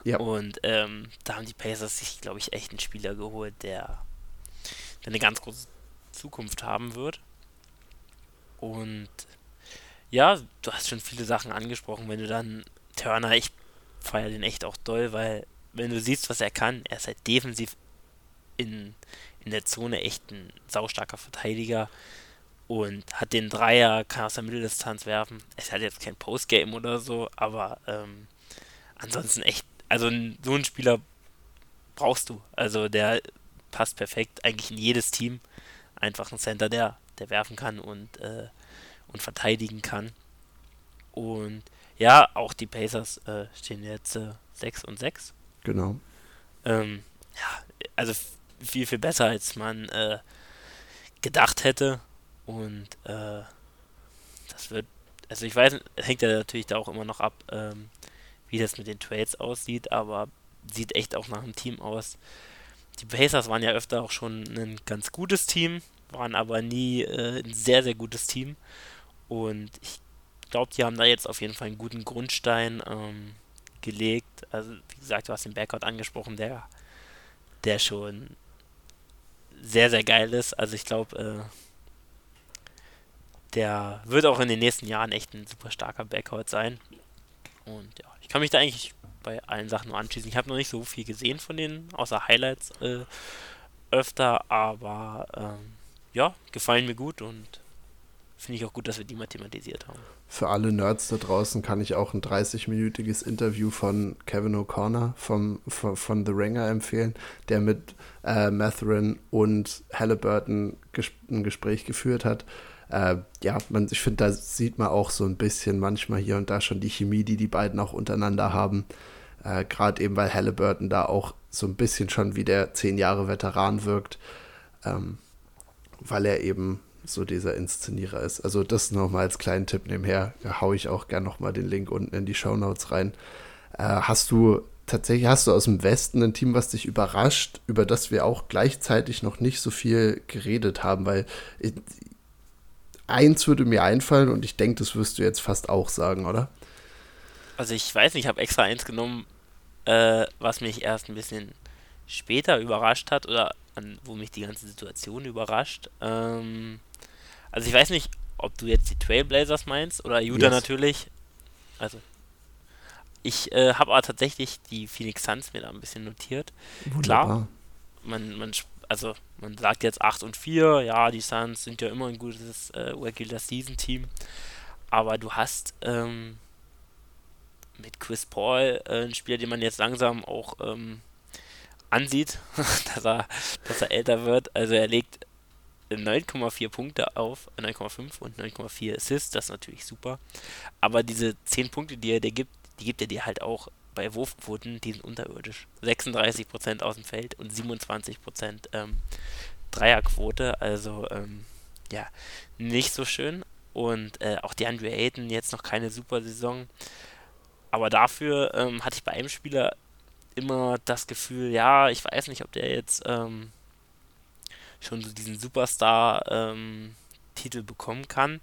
Ja. Und ähm, da haben die Pacers sich, glaube ich, echt einen Spieler geholt, der, der eine ganz große Zukunft haben wird. Und ja, du hast schon viele Sachen angesprochen, wenn du dann Turner, ich feiere den echt auch doll, weil wenn du siehst, was er kann, er ist halt defensiv in, in der Zone echt ein saustarker Verteidiger und hat den Dreier, kann aus der Mitteldistanz werfen. Es hat jetzt kein Postgame oder so, aber ähm, ansonsten echt, also so einen Spieler brauchst du. Also der passt perfekt eigentlich in jedes Team. Einfach ein Center, der, der werfen kann und, äh, und verteidigen kann. Und ja, auch die Pacers äh, stehen jetzt äh, 6 und 6. Genau. Ähm, ja, also viel, viel besser, als man äh, gedacht hätte. Und äh, das wird, also ich weiß, hängt ja natürlich da auch immer noch ab, ähm, wie das mit den Trades aussieht, aber sieht echt auch nach einem Team aus. Die Pacers waren ja öfter auch schon ein ganz gutes Team, waren aber nie äh, ein sehr, sehr gutes Team. Und ich glaube, die haben da jetzt auf jeden Fall einen guten Grundstein ähm, gelegt. Also, wie gesagt, du hast den Backcourt angesprochen, der, der schon sehr, sehr geil ist. Also, ich glaube, äh, der wird auch in den nächsten Jahren echt ein super starker Backcourt sein. Und ja, ich kann mich da eigentlich bei allen Sachen nur anschließen. Ich habe noch nicht so viel gesehen von denen, außer Highlights äh, öfter, aber ähm, ja, gefallen mir gut und finde ich auch gut, dass wir die mal thematisiert haben. Für alle Nerds da draußen kann ich auch ein 30-minütiges Interview von Kevin O'Connor vom, von, von The Ringer empfehlen, der mit äh, Matherin und Halliburton ges ein Gespräch geführt hat äh, ja, man, ich finde, da sieht man auch so ein bisschen manchmal hier und da schon die Chemie, die die beiden auch untereinander haben. Äh, Gerade eben, weil Halliburton da auch so ein bisschen schon wie der zehn Jahre Veteran wirkt, ähm, weil er eben so dieser Inszenierer ist. Also das nochmal als kleinen Tipp nebenher, da haue ich auch gerne nochmal den Link unten in die Show Notes rein. Äh, hast du tatsächlich, hast du aus dem Westen ein Team, was dich überrascht, über das wir auch gleichzeitig noch nicht so viel geredet haben, weil eins würde mir einfallen und ich denke, das wirst du jetzt fast auch sagen, oder? Also ich weiß nicht, ich habe extra eins genommen, äh, was mich erst ein bisschen später überrascht hat oder an, wo mich die ganze Situation überrascht. Ähm, also ich weiß nicht, ob du jetzt die Trailblazers meinst oder Judah yes. natürlich. Also ich äh, habe aber tatsächlich die Phoenix Suns mir da ein bisschen notiert. Wunderbar. Klar, man, man also man sagt jetzt 8 und 4, ja, die Suns sind ja immer ein gutes äh, Regular Season Team, aber du hast ähm, mit Chris Paul äh, einen Spieler, den man jetzt langsam auch ähm, ansieht, dass, er, dass er älter wird. Also er legt 9,4 Punkte auf, 9,5 und 9,4 Assists, das ist natürlich super. Aber diese 10 Punkte, die er dir gibt, die gibt er dir halt auch bei Wurfquoten, die sind unterirdisch. 36% aus dem Feld und 27% ähm, Dreierquote, also ähm, ja, nicht so schön. Und äh, auch die Andre Ayton jetzt noch keine super Saison. Aber dafür ähm, hatte ich bei einem Spieler immer das Gefühl, ja, ich weiß nicht, ob der jetzt ähm, schon so diesen Superstar-Titel ähm, bekommen kann.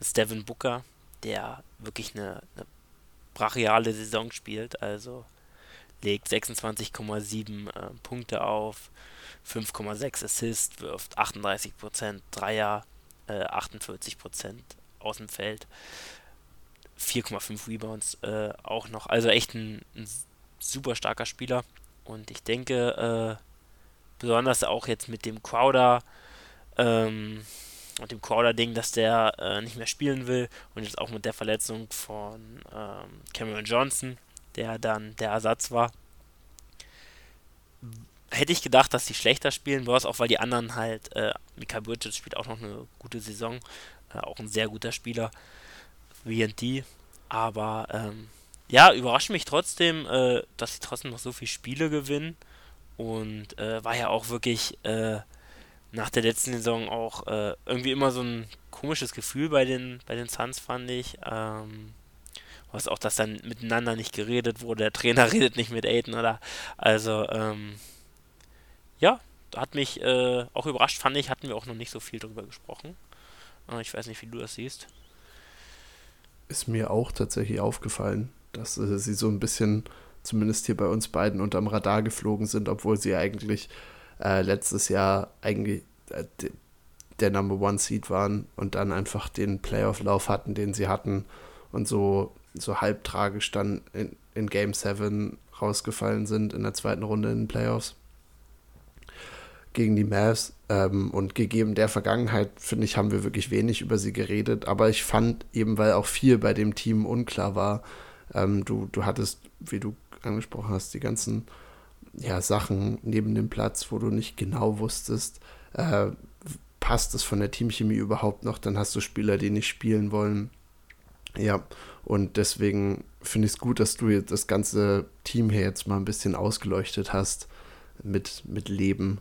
Das Booker, der wirklich eine, eine brachiale Saison spielt. Also legt 26,7 äh, Punkte auf, 5,6 Assists, wirft 38% Dreier, äh, 48% aus dem Feld, 4,5 Rebounds äh, auch noch. Also echt ein, ein, super starker Spieler. Und ich denke, äh, besonders auch jetzt mit dem Crowder, ähm, und dem Crowder-Ding, dass der äh, nicht mehr spielen will. Und jetzt auch mit der Verletzung von ähm, Cameron Johnson, der dann der Ersatz war. Hätte ich gedacht, dass die schlechter spielen, bloß auch weil die anderen halt, äh, Mika Bridges spielt auch noch eine gute Saison, äh, auch ein sehr guter Spieler, VNT, aber ähm, ja, überrascht mich trotzdem, äh, dass sie trotzdem noch so viele Spiele gewinnen und äh, war ja auch wirklich äh, nach der letzten Saison auch äh, irgendwie immer so ein komisches Gefühl bei den, bei den Suns, fand ich. Ähm, was auch, dass dann miteinander nicht geredet wurde, der Trainer redet nicht mit Aiden, oder? Also, ähm, ja, hat mich äh, auch überrascht, fand ich, hatten wir auch noch nicht so viel darüber gesprochen. Äh, ich weiß nicht, wie du das siehst. Ist mir auch tatsächlich aufgefallen, dass äh, sie so ein bisschen, zumindest hier bei uns beiden, unterm Radar geflogen sind, obwohl sie eigentlich äh, letztes Jahr eigentlich äh, der Number One Seed waren und dann einfach den Playoff-Lauf hatten, den sie hatten und so, so halb tragisch dann in, in Game 7 rausgefallen sind in der zweiten Runde in den Playoffs gegen die Mavs. Ähm, und gegeben der Vergangenheit, finde ich, haben wir wirklich wenig über sie geredet. Aber ich fand eben, weil auch viel bei dem Team unklar war, ähm, du, du hattest, wie du angesprochen hast, die ganzen ja, Sachen neben dem Platz, wo du nicht genau wusstest, äh, passt es von der Teamchemie überhaupt noch? Dann hast du Spieler, die nicht spielen wollen. Ja, und deswegen finde ich es gut, dass du das ganze Team hier jetzt mal ein bisschen ausgeleuchtet hast mit, mit Leben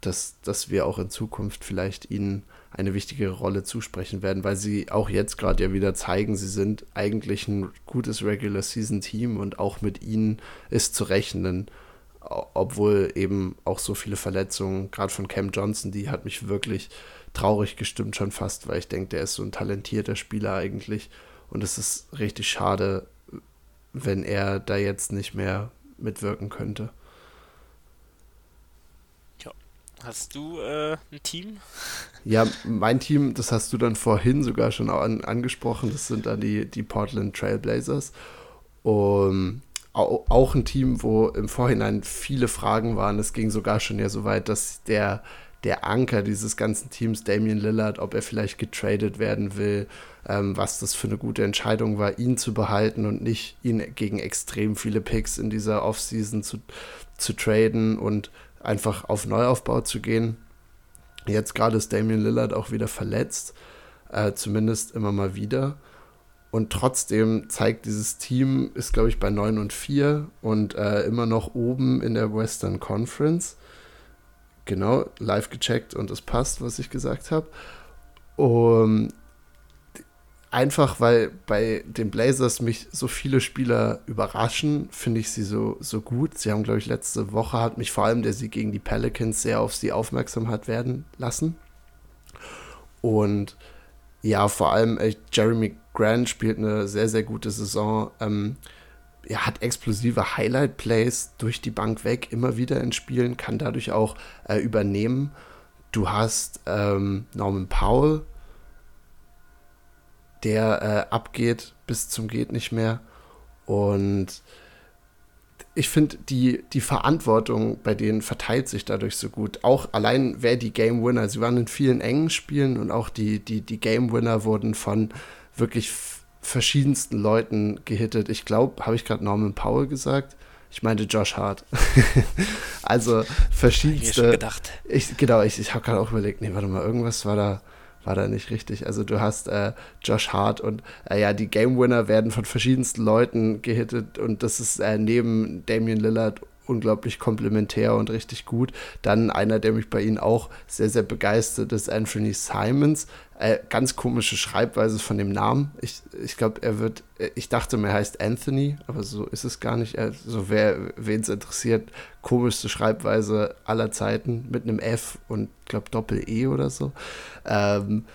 dass, dass wir auch in Zukunft vielleicht ihnen eine wichtige Rolle zusprechen werden, weil sie auch jetzt gerade ja wieder zeigen, sie sind eigentlich ein gutes Regular Season Team und auch mit ihnen ist zu rechnen, obwohl eben auch so viele Verletzungen, gerade von Cam Johnson, die hat mich wirklich traurig gestimmt schon fast, weil ich denke, der ist so ein talentierter Spieler eigentlich und es ist richtig schade, wenn er da jetzt nicht mehr mitwirken könnte. Hast du äh, ein Team? Ja, mein Team, das hast du dann vorhin sogar schon an, angesprochen, das sind dann die, die Portland Trailblazers. Um, auch, ein Team, wo im Vorhinein viele Fragen waren. Es ging sogar schon ja so weit, dass der, der Anker dieses ganzen Teams, Damian Lillard, ob er vielleicht getradet werden will, ähm, was das für eine gute Entscheidung war, ihn zu behalten und nicht ihn gegen extrem viele Picks in dieser Offseason zu, zu traden und einfach auf Neuaufbau zu gehen. Jetzt gerade ist Damian Lillard auch wieder verletzt, äh, zumindest immer mal wieder. Und trotzdem zeigt dieses Team, ist glaube ich bei 9 und 4 und äh, immer noch oben in der Western Conference. Genau, live gecheckt und es passt, was ich gesagt habe. Um, einfach weil bei den Blazers mich so viele Spieler überraschen, finde ich sie so, so gut. Sie haben, glaube ich, letzte Woche hat mich vor allem der Sieg gegen die Pelicans sehr auf sie aufmerksam hat werden lassen. Und ja, vor allem äh, Jeremy Grant spielt eine sehr, sehr gute Saison. Ähm, er hat explosive Highlight-Plays durch die Bank weg, immer wieder in Spielen, kann dadurch auch äh, übernehmen. Du hast ähm, Norman Powell, der äh, abgeht bis zum geht nicht mehr. Und ich finde, die, die Verantwortung bei denen verteilt sich dadurch so gut. Auch allein wer die Game Winner, sie waren in vielen engen Spielen und auch die, die, die Game Winner wurden von wirklich verschiedensten Leuten gehittet. Ich glaube, habe ich gerade Norman Powell gesagt? Ich meinte Josh Hart. also verschiedenste. Ich gedacht. Ich, genau, ich, ich habe gerade auch überlegt, nee, warte mal, irgendwas war da war da nicht richtig. Also du hast äh, Josh Hart und äh, ja, die Game Winner werden von verschiedensten Leuten gehittet und das ist äh, neben Damian Lillard unglaublich komplementär und richtig gut. Dann einer, der mich bei ihnen auch sehr, sehr begeistert, ist Anthony Simons. Äh, ganz komische Schreibweise von dem Namen. Ich, ich glaube, er wird, äh, ich dachte, er heißt Anthony, aber so ist es gar nicht. Also wer, wen es interessiert, komischste Schreibweise aller Zeiten mit einem F und, glaube Doppel-E oder so. Ähm,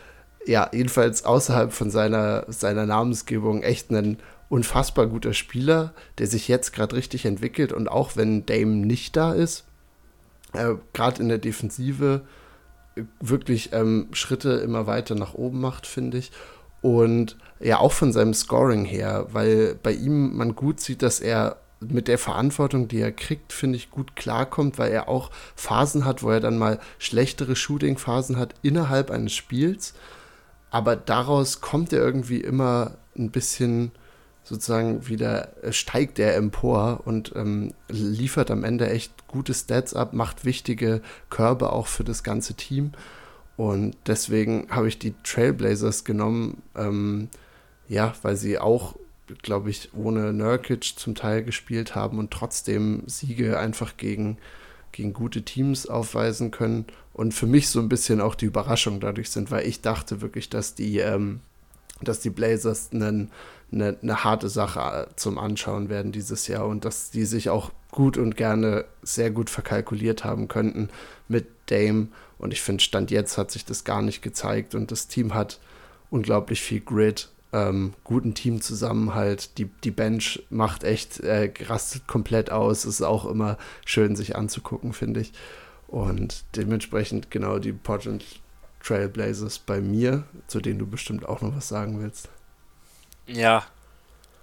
ja, jedenfalls außerhalb von seiner, seiner Namensgebung echt ein unfassbar guter Spieler, der sich jetzt gerade richtig entwickelt und auch wenn Dame nicht da ist, äh, gerade in der Defensive wirklich ähm, Schritte immer weiter nach oben macht, finde ich. Und ja, auch von seinem Scoring her, weil bei ihm man gut sieht, dass er mit der Verantwortung, die er kriegt, finde ich, gut klarkommt, weil er auch Phasen hat, wo er dann mal schlechtere Shooting-Phasen hat innerhalb eines Spiels. Aber daraus kommt er irgendwie immer ein bisschen sozusagen wieder, äh, steigt er empor und ähm, liefert am Ende echt gute Stats ab, macht wichtige Körbe auch für das ganze Team. Und deswegen habe ich die Trailblazers genommen, ähm, ja, weil sie auch, glaube ich, ohne Nurkic zum Teil gespielt haben und trotzdem Siege einfach gegen, gegen gute Teams aufweisen können. Und für mich so ein bisschen auch die Überraschung dadurch sind, weil ich dachte wirklich, dass die, ähm, dass die Blazers einen eine, eine harte Sache zum Anschauen werden dieses Jahr und dass die sich auch gut und gerne sehr gut verkalkuliert haben könnten mit Dame. Und ich finde, Stand jetzt hat sich das gar nicht gezeigt und das Team hat unglaublich viel Grit, ähm, guten Teamzusammenhalt. Die, die Bench macht echt, äh, rastet komplett aus. Ist auch immer schön, sich anzugucken, finde ich. Und dementsprechend, genau, die Portland Trailblazers bei mir, zu denen du bestimmt auch noch was sagen willst. Ja,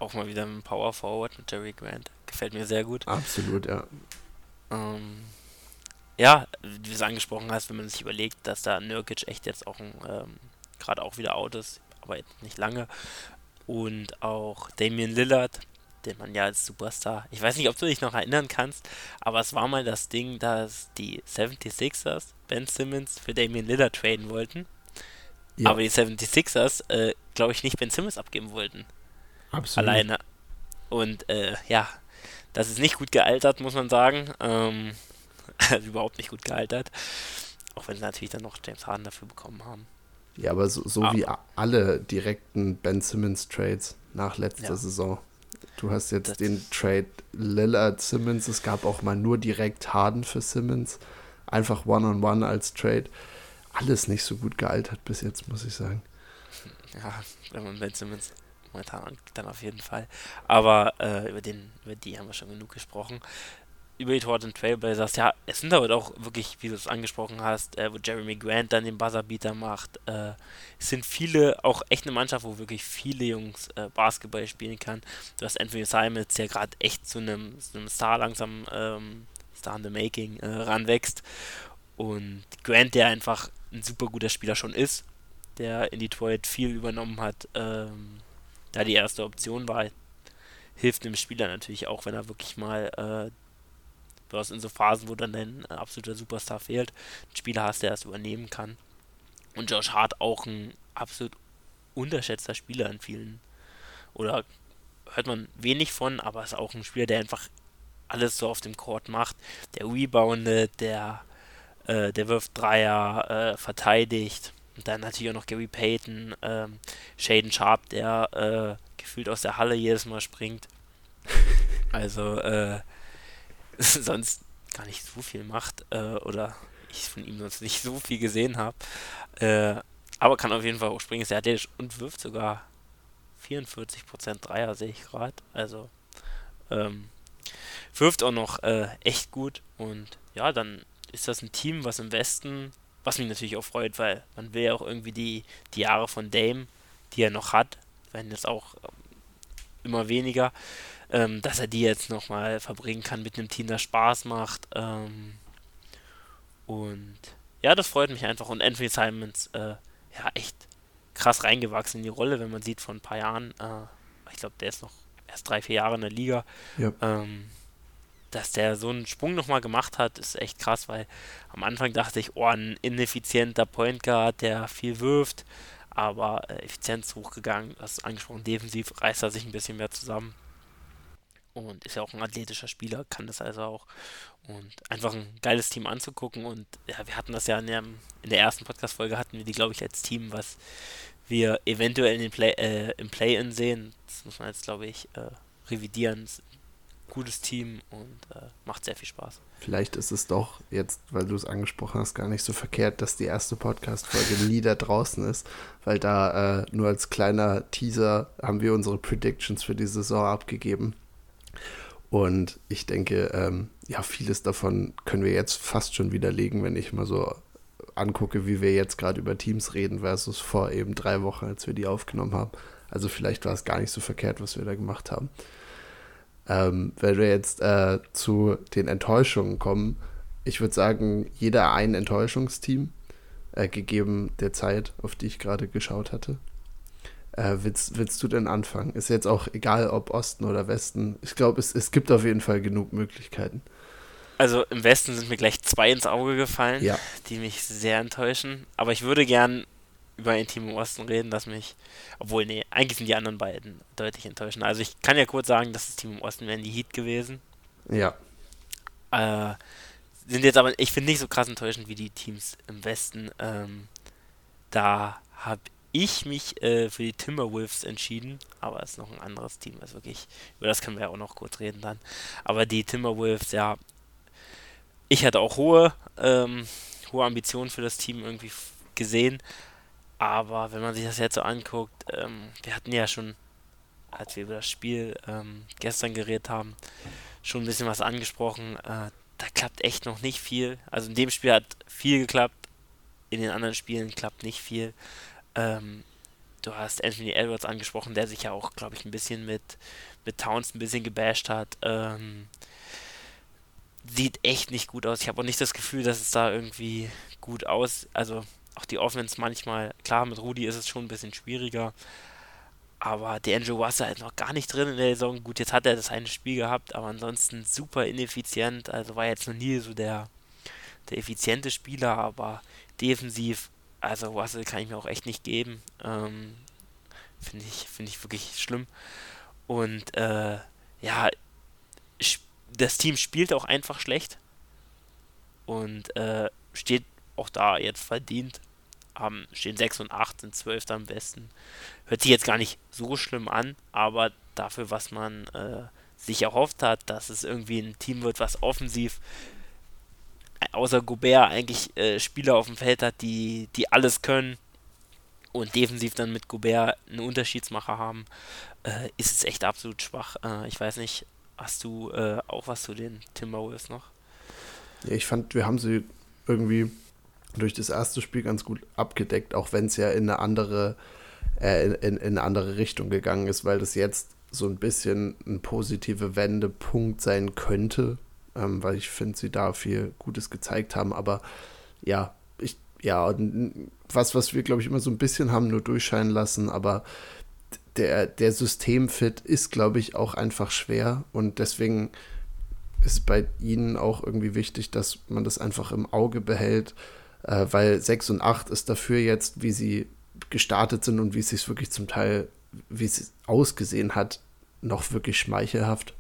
auch mal wieder ein Power Forward mit Jerry Grant. Gefällt mir sehr gut. Absolut, ja. Ähm, ja, wie du es angesprochen hast, wenn man sich überlegt, dass da Nurkic echt jetzt auch ähm, gerade auch wieder out ist, aber nicht lange. Und auch Damian Lillard, den man ja als Superstar, ich weiß nicht, ob du dich noch erinnern kannst, aber es war mal das Ding, dass die 76ers Ben Simmons für Damian Lillard traden wollten. Ja. Aber die 76ers, äh, glaube ich, nicht Ben Simmons abgeben wollten. Absolut. Alleine. Und äh, ja, das ist nicht gut gealtert, muss man sagen. Ähm, also überhaupt nicht gut gealtert. Auch wenn sie natürlich dann noch James Harden dafür bekommen haben. Ja, aber so, so aber. wie alle direkten Ben Simmons Trades nach letzter ja. Saison. Du hast jetzt das den Trade Lillard Simmons. Es gab auch mal nur direkt Harden für Simmons. Einfach One-on-One -on -one als Trade. Alles nicht so gut gealtert bis jetzt, muss ich sagen. Ja, wenn Simmons momentan dann auf jeden Fall. Aber äh, über, den, über die haben wir schon genug gesprochen. Über die Torten Trailblazers, ja, es sind aber auch wirklich, wie du es angesprochen hast, äh, wo Jeremy Grant dann den Buzzerbeater macht. Äh, es sind viele, auch echt eine Mannschaft, wo wirklich viele Jungs äh, Basketball spielen kann. Du hast Anthony Simons, der gerade echt zu einem, zu einem Star langsam, ähm, Star in the Making, äh, ranwächst. Und Grant, der einfach ein super guter Spieler schon ist, der in Detroit viel übernommen hat. Ähm, da die erste Option war, hilft dem Spieler natürlich auch, wenn er wirklich mal, äh, hast in so Phasen, wo dann dein absoluter Superstar fehlt, einen Spieler hast, der das übernehmen kann. Und Josh Hart auch ein absolut unterschätzter Spieler in vielen, oder hört man wenig von, aber ist auch ein Spieler, der einfach alles so auf dem Court macht, der reboundet, der, äh, der wirft Dreier, äh, verteidigt und dann natürlich auch noch Gary Payton, ähm, Shaden Sharp, der äh, gefühlt aus der Halle jedes Mal springt. Also, äh, sonst gar nicht so viel macht äh, oder ich von ihm sonst nicht so viel gesehen habe. Äh, aber kann auf jeden Fall auch springen, sehr athletisch und wirft sogar 44% Dreier, sehe ich gerade. Also, ähm, wirft auch noch äh, echt gut und ja, dann ist das ein Team, was im Westen was mich natürlich auch freut, weil man will ja auch irgendwie die, die Jahre von Dame, die er noch hat, werden jetzt auch ähm, immer weniger, ähm, dass er die jetzt nochmal verbringen kann mit einem Team, das Spaß macht. Ähm, und ja, das freut mich einfach. Und Anthony Simons, äh, ja, echt krass reingewachsen in die Rolle, wenn man sieht, vor ein paar Jahren, äh, ich glaube, der ist noch erst drei, vier Jahre in der Liga. Ja. Ähm, dass der so einen Sprung nochmal gemacht hat, ist echt krass, weil am Anfang dachte ich, oh, ein ineffizienter Point Guard, der viel wirft, aber äh, Effizienz hochgegangen, das ist angesprochen, defensiv reißt er sich ein bisschen mehr zusammen und ist ja auch ein athletischer Spieler, kann das also auch und einfach ein geiles Team anzugucken und ja, wir hatten das ja in der, in der ersten Podcast-Folge hatten wir die, glaube ich, als Team, was wir eventuell in den Play, äh, im Play-In sehen, das muss man jetzt, glaube ich, äh, revidieren, gutes Team und äh, macht sehr viel Spaß. Vielleicht ist es doch jetzt, weil du es angesprochen hast, gar nicht so verkehrt, dass die erste Podcast-Folge nie da draußen ist, weil da äh, nur als kleiner Teaser haben wir unsere Predictions für die Saison abgegeben. Und ich denke, ähm, ja, vieles davon können wir jetzt fast schon widerlegen, wenn ich mal so angucke, wie wir jetzt gerade über Teams reden, versus vor eben drei Wochen, als wir die aufgenommen haben. Also vielleicht war es gar nicht so verkehrt, was wir da gemacht haben. Ähm, wenn wir jetzt äh, zu den Enttäuschungen kommen, ich würde sagen, jeder ein Enttäuschungsteam, äh, gegeben der Zeit, auf die ich gerade geschaut hatte. Äh, willst, willst du denn anfangen? Ist jetzt auch egal, ob Osten oder Westen. Ich glaube, es, es gibt auf jeden Fall genug Möglichkeiten. Also im Westen sind mir gleich zwei ins Auge gefallen, ja. die mich sehr enttäuschen. Aber ich würde gern über ein Team im Osten reden, das mich, obwohl, nee, eigentlich sind die anderen beiden deutlich enttäuschend. Also ich kann ja kurz sagen, dass das Team im Osten wären die Heat gewesen. Ja. Äh, sind jetzt aber, ich finde nicht so krass enttäuschend wie die Teams im Westen. Ähm, da habe ich mich äh, für die Timberwolves entschieden, aber es ist noch ein anderes Team, also wirklich, über das können wir ja auch noch kurz reden dann. Aber die Timberwolves, ja, ich hatte auch hohe, ähm, hohe Ambitionen für das Team irgendwie gesehen, aber wenn man sich das jetzt so anguckt, ähm, wir hatten ja schon, als wir über das Spiel ähm, gestern geredet haben, schon ein bisschen was angesprochen. Äh, da klappt echt noch nicht viel. Also in dem Spiel hat viel geklappt, in den anderen Spielen klappt nicht viel. Ähm, du hast Anthony Edwards angesprochen, der sich ja auch, glaube ich, ein bisschen mit, mit Towns ein bisschen gebasht hat. Ähm, sieht echt nicht gut aus. Ich habe auch nicht das Gefühl, dass es da irgendwie gut aus. Also auch die Offense manchmal, klar, mit Rudi ist es schon ein bisschen schwieriger. Aber Andrew Wasser halt noch gar nicht drin in der Saison. Gut, jetzt hat er das eine Spiel gehabt, aber ansonsten super ineffizient. Also war jetzt noch nie so der, der effiziente Spieler, aber defensiv, also Russell kann ich mir auch echt nicht geben. Ähm, Finde ich, find ich wirklich schlimm. Und äh, ja, das Team spielt auch einfach schlecht. Und äh, steht auch da jetzt verdient haben, stehen 6 und 8, sind 12 am besten. Hört sich jetzt gar nicht so schlimm an, aber dafür, was man äh, sich erhofft hat, dass es irgendwie ein Team wird, was offensiv außer Gobert eigentlich äh, Spieler auf dem Feld hat, die, die alles können und defensiv dann mit Gobert einen Unterschiedsmacher haben, äh, ist es echt absolut schwach. Äh, ich weiß nicht, hast du äh, auch was zu den Timberwolves noch? Ja, ich fand, wir haben sie irgendwie durch das erste Spiel ganz gut abgedeckt, auch wenn es ja in eine andere, äh, in, in, eine andere Richtung gegangen ist, weil das jetzt so ein bisschen ein positiver Wendepunkt sein könnte, ähm, weil ich finde, sie da viel Gutes gezeigt haben, aber ja, ich, ja, was, was wir, glaube ich, immer so ein bisschen haben nur durchscheinen lassen, aber der, der Systemfit ist, glaube ich, auch einfach schwer. Und deswegen ist bei ihnen auch irgendwie wichtig, dass man das einfach im Auge behält, äh, weil 6 und 8 ist dafür jetzt, wie sie gestartet sind und wie es sich wirklich zum Teil, wie es ausgesehen hat, noch wirklich schmeichelhaft.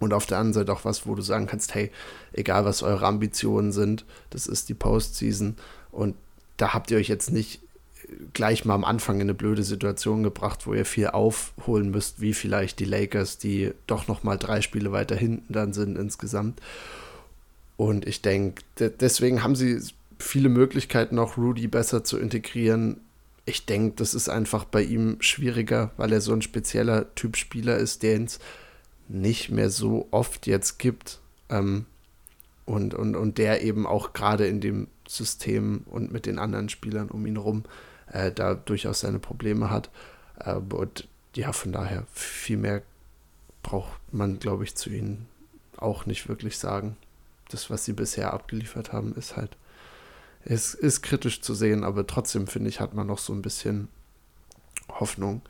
Und auf der anderen Seite auch was, wo du sagen kannst, hey, egal was eure Ambitionen sind, das ist die Postseason und da habt ihr euch jetzt nicht gleich mal am Anfang in eine blöde Situation gebracht, wo ihr viel aufholen müsst, wie vielleicht die Lakers, die doch noch mal drei Spiele weiter hinten dann sind insgesamt. Und ich denke, deswegen haben sie viele Möglichkeiten, auch Rudy besser zu integrieren. Ich denke, das ist einfach bei ihm schwieriger, weil er so ein spezieller Typ Spieler ist, den es nicht mehr so oft jetzt gibt. Ähm, und, und, und der eben auch gerade in dem System und mit den anderen Spielern um ihn herum äh, da durchaus seine Probleme hat. Äh, und ja, von daher viel mehr braucht man, glaube ich, zu ihnen auch nicht wirklich sagen. Das, was sie bisher abgeliefert haben, ist halt ist, ist kritisch zu sehen, aber trotzdem finde ich, hat man noch so ein bisschen Hoffnung.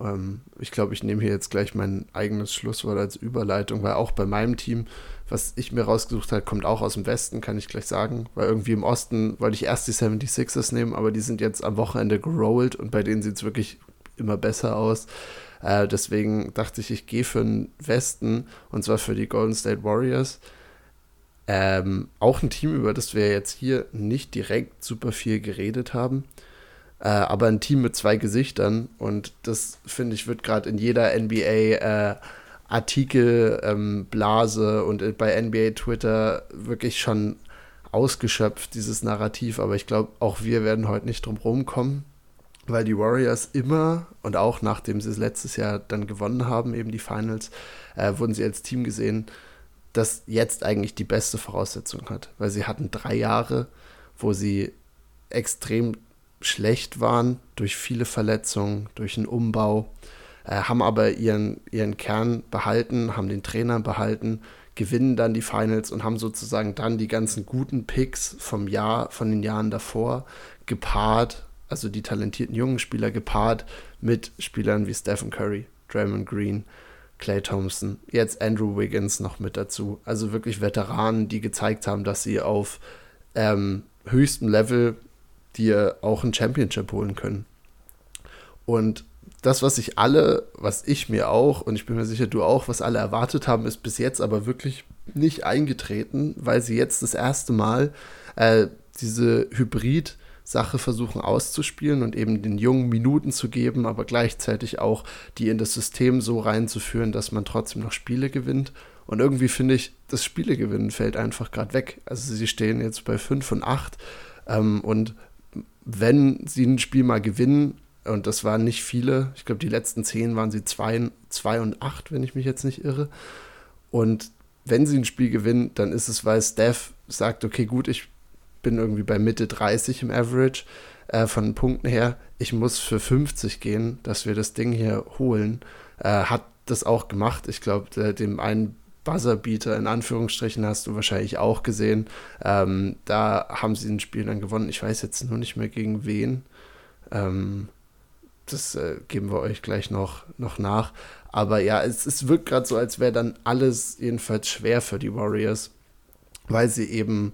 Ähm, ich glaube, ich nehme hier jetzt gleich mein eigenes Schlusswort als Überleitung, weil auch bei meinem Team, was ich mir rausgesucht habe, kommt auch aus dem Westen, kann ich gleich sagen. Weil irgendwie im Osten wollte ich erst die 76ers nehmen, aber die sind jetzt am Wochenende gerollt und bei denen sieht es wirklich immer besser aus. Äh, deswegen dachte ich, ich gehe für den Westen und zwar für die Golden State Warriors. Ähm, auch ein Team, über das wir jetzt hier nicht direkt super viel geredet haben, äh, aber ein Team mit zwei Gesichtern und das finde ich wird gerade in jeder NBA äh, Artikel, ähm, Blase und bei NBA Twitter wirklich schon ausgeschöpft, dieses Narrativ, aber ich glaube, auch wir werden heute nicht drum rumkommen, weil die Warriors immer und auch nachdem sie es letztes Jahr dann gewonnen haben, eben die Finals, äh, wurden sie als Team gesehen, das jetzt eigentlich die beste Voraussetzung hat, weil sie hatten drei Jahre, wo sie extrem schlecht waren durch viele Verletzungen, durch einen Umbau, äh, haben aber ihren, ihren Kern behalten, haben den Trainer behalten, gewinnen dann die Finals und haben sozusagen dann die ganzen guten Picks vom Jahr, von den Jahren davor gepaart, also die talentierten jungen Spieler gepaart mit Spielern wie Stephen Curry, Draymond Green, Clay Thompson, jetzt Andrew Wiggins noch mit dazu. Also wirklich Veteranen, die gezeigt haben, dass sie auf ähm, höchstem Level dir auch ein Championship holen können. Und das, was ich alle, was ich mir auch, und ich bin mir sicher, du auch, was alle erwartet haben, ist bis jetzt aber wirklich nicht eingetreten, weil sie jetzt das erste Mal äh, diese Hybrid- Sache versuchen auszuspielen und eben den Jungen Minuten zu geben, aber gleichzeitig auch die in das System so reinzuführen, dass man trotzdem noch Spiele gewinnt. Und irgendwie finde ich, das Spielegewinnen fällt einfach gerade weg. Also sie stehen jetzt bei 5 und 8 ähm, und wenn sie ein Spiel mal gewinnen, und das waren nicht viele, ich glaube, die letzten 10 waren sie 2 und 8, wenn ich mich jetzt nicht irre. Und wenn sie ein Spiel gewinnen, dann ist es, weil Steph sagt, okay, gut, ich bin irgendwie bei Mitte 30 im Average äh, von Punkten her. Ich muss für 50 gehen, dass wir das Ding hier holen. Äh, hat das auch gemacht. Ich glaube, dem einen Buzzerbeater in Anführungsstrichen hast du wahrscheinlich auch gesehen. Ähm, da haben sie ein Spiel dann gewonnen. Ich weiß jetzt nur nicht mehr gegen wen. Ähm, das äh, geben wir euch gleich noch, noch nach. Aber ja, es, es wirkt gerade so, als wäre dann alles jedenfalls schwer für die Warriors, weil sie eben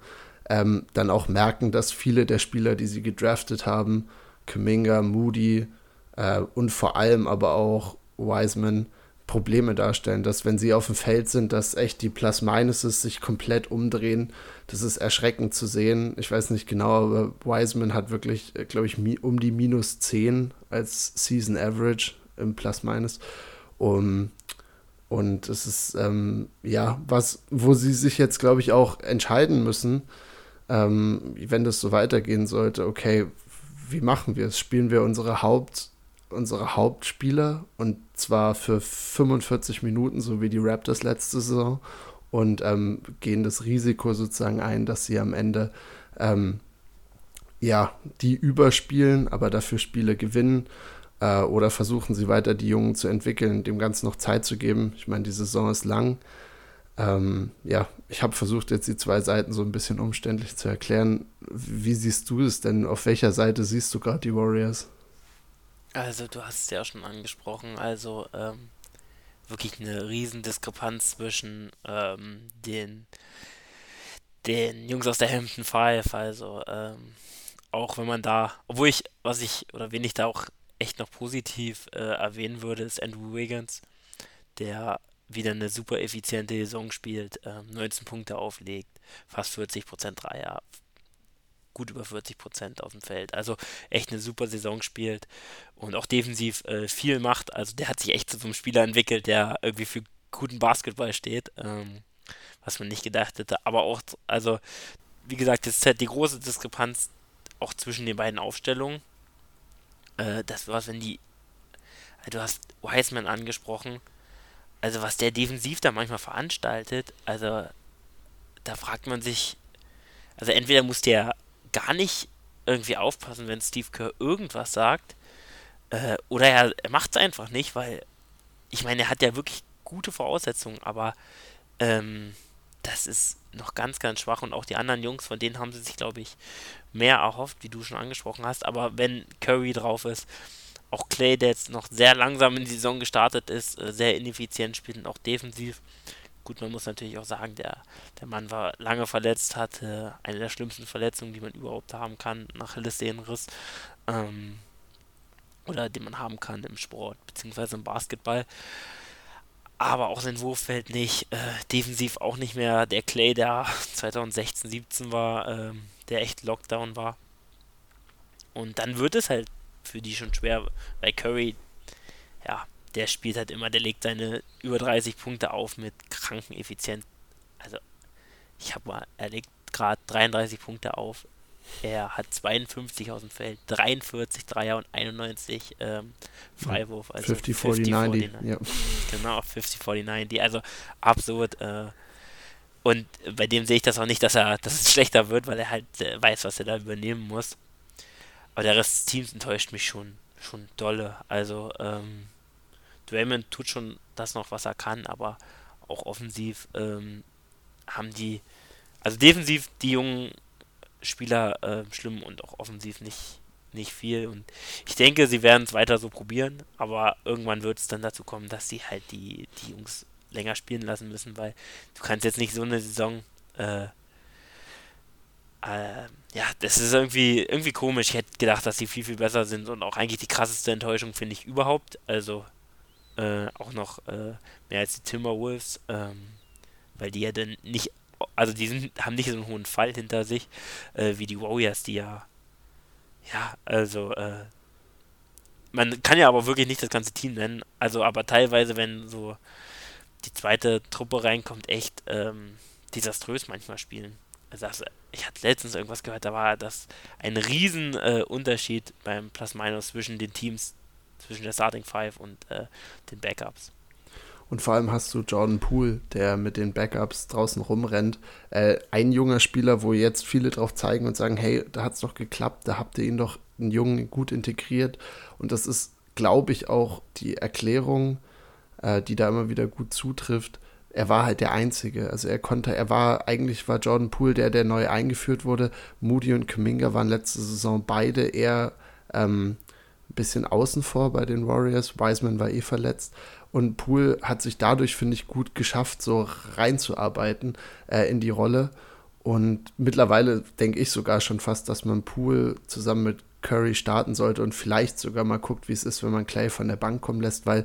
ähm, dann auch merken, dass viele der Spieler, die sie gedraftet haben, Kuminga, Moody äh, und vor allem aber auch Wiseman, Probleme darstellen, dass wenn sie auf dem Feld sind, dass echt die Plus-Minuses sich komplett umdrehen. Das ist erschreckend zu sehen. Ich weiß nicht genau, aber Wiseman hat wirklich, äh, glaube ich, um die minus 10 als Season Average im Plus-Minus. Um, und es ist, ähm, ja, was, wo sie sich jetzt, glaube ich, auch entscheiden müssen, ähm, wenn das so weitergehen sollte, okay, wie machen wir es? Spielen wir unsere Haupt- unsere Hauptspieler und zwar für 45 Minuten, so wie die Raptors letzte Saison und ähm, gehen das Risiko sozusagen ein, dass sie am Ende ähm, ja die überspielen, aber dafür Spiele gewinnen äh, oder versuchen sie weiter die Jungen zu entwickeln, dem Ganzen noch Zeit zu geben. Ich meine, die Saison ist lang. Ähm, ja, ich habe versucht, jetzt die zwei Seiten so ein bisschen umständlich zu erklären. Wie siehst du es denn? Auf welcher Seite siehst du gerade die Warriors? Also, du hast es ja schon angesprochen, also ähm, wirklich eine Riesendiskrepanz zwischen ähm, den, den Jungs aus der Hampton Five. Also, ähm, auch wenn man da, obwohl ich, was ich, oder wen ich da auch echt noch positiv äh, erwähnen würde, ist Andrew Wiggins, der wieder eine super effiziente Saison spielt, 19 ähm, Punkte auflegt, fast 40% Dreier, gut über 40 Prozent auf dem Feld. Also echt eine super Saison spielt und auch defensiv äh, viel macht. Also der hat sich echt zu so einem Spieler entwickelt, der irgendwie für guten Basketball steht, ähm, was man nicht gedacht hätte. Aber auch, also wie gesagt, jetzt ist halt die große Diskrepanz auch zwischen den beiden Aufstellungen. Äh, das war, wenn die, du hast Wiseman angesprochen, also was der defensiv da manchmal veranstaltet, also da fragt man sich, also entweder muss der gar nicht irgendwie aufpassen, wenn Steve Kerr irgendwas sagt. Äh, oder er, er macht es einfach nicht, weil ich meine, er hat ja wirklich gute Voraussetzungen, aber ähm, das ist noch ganz, ganz schwach. Und auch die anderen Jungs, von denen haben sie sich, glaube ich, mehr erhofft, wie du schon angesprochen hast. Aber wenn Curry drauf ist, auch Clay, der jetzt noch sehr langsam in die Saison gestartet ist, äh, sehr ineffizient spielt und auch defensiv, Gut, man muss natürlich auch sagen, der, der Mann war lange verletzt, hatte eine der schlimmsten Verletzungen, die man überhaupt haben kann, nach Achillessehnenriss. Ähm, oder den man haben kann im Sport, beziehungsweise im Basketball. Aber auch sein Wurf fällt nicht. Äh, defensiv auch nicht mehr der Clay, der 2016, 17 war, ähm, der echt Lockdown war. Und dann wird es halt für die schon schwer, weil Curry, ja, der spielt halt immer, der legt seine über 30 Punkte auf mit kranken Effizienz. Also, ich habe mal, er legt gerade 33 Punkte auf. Er hat 52 aus dem Feld, 43 Dreier und 91 ähm, Freiwurf. Also 50, 40, 90. Ja. Genau, 50, 40, 90. Also absurd. Äh, und bei dem sehe ich das auch nicht, dass er, dass es schlechter wird, weil er halt äh, weiß, was er da übernehmen muss. Aber der Rest des Teams enttäuscht mich schon, schon dolle. Also, ähm, Draymond tut schon das noch, was er kann, aber auch offensiv ähm, haben die, also defensiv die jungen Spieler äh, schlimm und auch offensiv nicht, nicht viel. Und ich denke, sie werden es weiter so probieren, aber irgendwann wird es dann dazu kommen, dass sie halt die, die Jungs länger spielen lassen müssen, weil du kannst jetzt nicht so eine Saison äh, äh, ja, das ist irgendwie, irgendwie komisch. Ich hätte gedacht, dass sie viel, viel besser sind und auch eigentlich die krasseste Enttäuschung finde ich überhaupt. Also äh, auch noch äh, mehr als die Timberwolves, ähm, weil die ja dann nicht, also die sind, haben nicht so einen hohen Fall hinter sich, äh, wie die Warriors, die ja, ja, also, äh, man kann ja aber wirklich nicht das ganze Team nennen, also aber teilweise, wenn so die zweite Truppe reinkommt, echt ähm, desaströs manchmal spielen. Das, ich hatte letztens irgendwas gehört, da war das ein riesen äh, beim Plus-Minus zwischen den Teams, zwischen der Starting Five und äh, den Backups. Und vor allem hast du Jordan Poole, der mit den Backups draußen rumrennt. Äh, ein junger Spieler, wo jetzt viele drauf zeigen und sagen, hey, da hat es doch geklappt, da habt ihr ihn doch einen Jungen gut integriert. Und das ist, glaube ich, auch die Erklärung, äh, die da immer wieder gut zutrifft. Er war halt der Einzige. Also er konnte, er war, eigentlich war Jordan Poole der, der neu eingeführt wurde. Moody und Kaminga waren letzte Saison beide eher ähm, ein bisschen außen vor bei den Warriors. Wiseman war eh verletzt. Und Poole hat sich dadurch, finde ich, gut geschafft, so reinzuarbeiten äh, in die Rolle. Und mittlerweile denke ich sogar schon fast, dass man Poole zusammen mit Curry starten sollte und vielleicht sogar mal guckt, wie es ist, wenn man Clay von der Bank kommen lässt, weil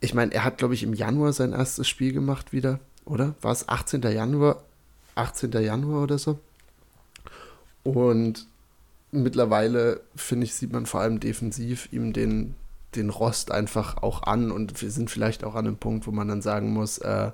ich meine, er hat, glaube ich, im Januar sein erstes Spiel gemacht wieder, oder? War es 18. Januar? 18. Januar oder so? Und mittlerweile, finde ich, sieht man vor allem defensiv ihm den, den Rost einfach auch an und wir sind vielleicht auch an einem Punkt, wo man dann sagen muss, äh,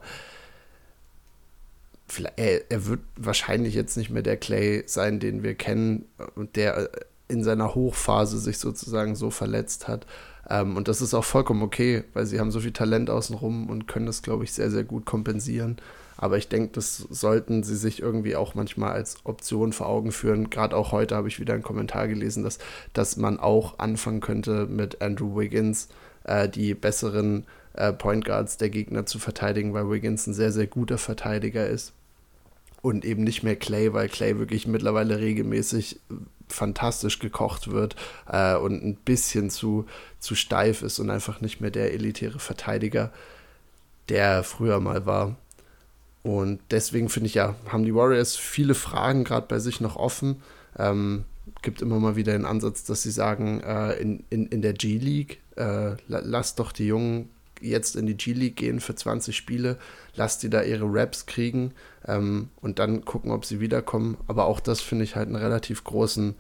er, wird wahrscheinlich jetzt nicht mehr der Clay sein, den wir kennen und der in seiner Hochphase sich sozusagen so verletzt hat. Ähm, und das ist auch vollkommen okay, weil sie haben so viel Talent außenrum und können das, glaube ich, sehr, sehr gut kompensieren. Aber ich denke, das sollten sie sich irgendwie auch manchmal als Option vor Augen führen. Gerade auch heute habe ich wieder einen Kommentar gelesen, dass, dass man auch anfangen könnte, mit Andrew Wiggins äh, die besseren äh, Point Guards der Gegner zu verteidigen, weil Wiggins ein sehr, sehr guter Verteidiger ist. Und eben nicht mehr Clay, weil Clay wirklich mittlerweile regelmäßig fantastisch gekocht wird äh, und ein bisschen zu, zu steif ist und einfach nicht mehr der elitäre Verteidiger, der früher mal war. Und deswegen finde ich ja, haben die Warriors viele Fragen gerade bei sich noch offen. Ähm, gibt immer mal wieder den Ansatz, dass sie sagen, äh, in, in, in der G-League, äh, lasst doch die Jungen jetzt in die G-League gehen für 20 Spiele, lasst die da ihre Raps kriegen ähm, und dann gucken, ob sie wiederkommen. Aber auch das finde ich halt einen relativ großen,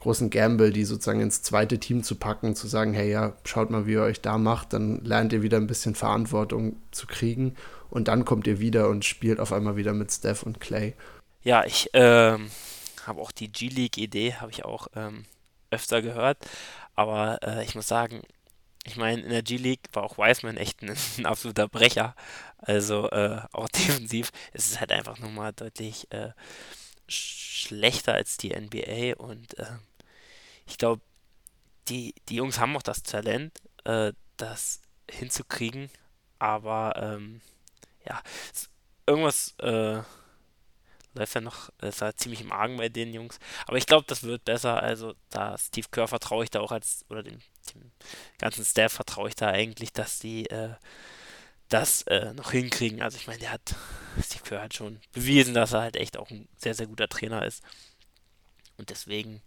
großen Gamble, die sozusagen ins zweite Team zu packen, zu sagen, hey ja, schaut mal, wie ihr euch da macht, dann lernt ihr wieder ein bisschen Verantwortung zu kriegen und dann kommt ihr wieder und spielt auf einmal wieder mit Steph und Clay. Ja, ich ähm, habe auch die G-League-Idee, habe ich auch ähm, öfter gehört. Aber äh, ich muss sagen, ich meine, in der G-League war auch Wiseman echt ein, ein absoluter Brecher. Also äh, auch defensiv ist es halt einfach nochmal deutlich äh, schlechter als die NBA. Und äh, ich glaube, die, die Jungs haben auch das Talent, äh, das hinzukriegen. Aber ähm, ja, irgendwas äh, läuft ja noch, ist halt ziemlich im Argen bei den Jungs. Aber ich glaube, das wird besser. Also da Steve Kerr vertraue ich da auch als, oder dem, dem ganzen Staff vertraue ich da eigentlich, dass die äh, das äh, noch hinkriegen. Also ich meine, der hat, Steve Kerr hat schon bewiesen, dass er halt echt auch ein sehr, sehr guter Trainer ist. Und deswegen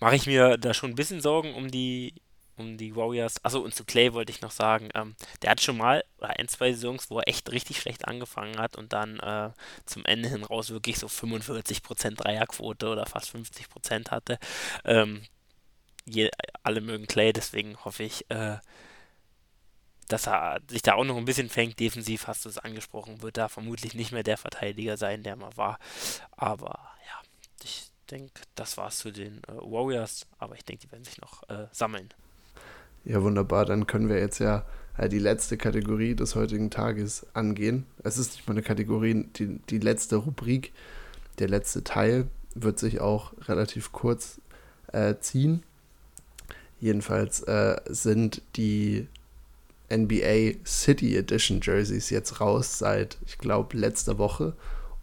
mache ich mir da schon ein bisschen Sorgen um die um die Warriors. Achso, und zu Clay wollte ich noch sagen, ähm, der hat schon mal ein, zwei Saisons, wo er echt richtig schlecht angefangen hat und dann äh, zum Ende hin raus wirklich so 45% Dreierquote oder fast 50% hatte. Ähm, je, alle mögen Clay, deswegen hoffe ich, äh, dass er sich da auch noch ein bisschen fängt. Defensiv hast du es angesprochen, wird da vermutlich nicht mehr der Verteidiger sein, der mal war. Aber ja, ich denke, das war's zu den äh, Warriors, aber ich denke, die werden sich noch äh, sammeln. Ja, wunderbar. Dann können wir jetzt ja äh, die letzte Kategorie des heutigen Tages angehen. Es ist nicht mal eine Kategorie, die, die letzte Rubrik, der letzte Teil wird sich auch relativ kurz äh, ziehen. Jedenfalls äh, sind die NBA City Edition Jerseys jetzt raus seit, ich glaube, letzter Woche.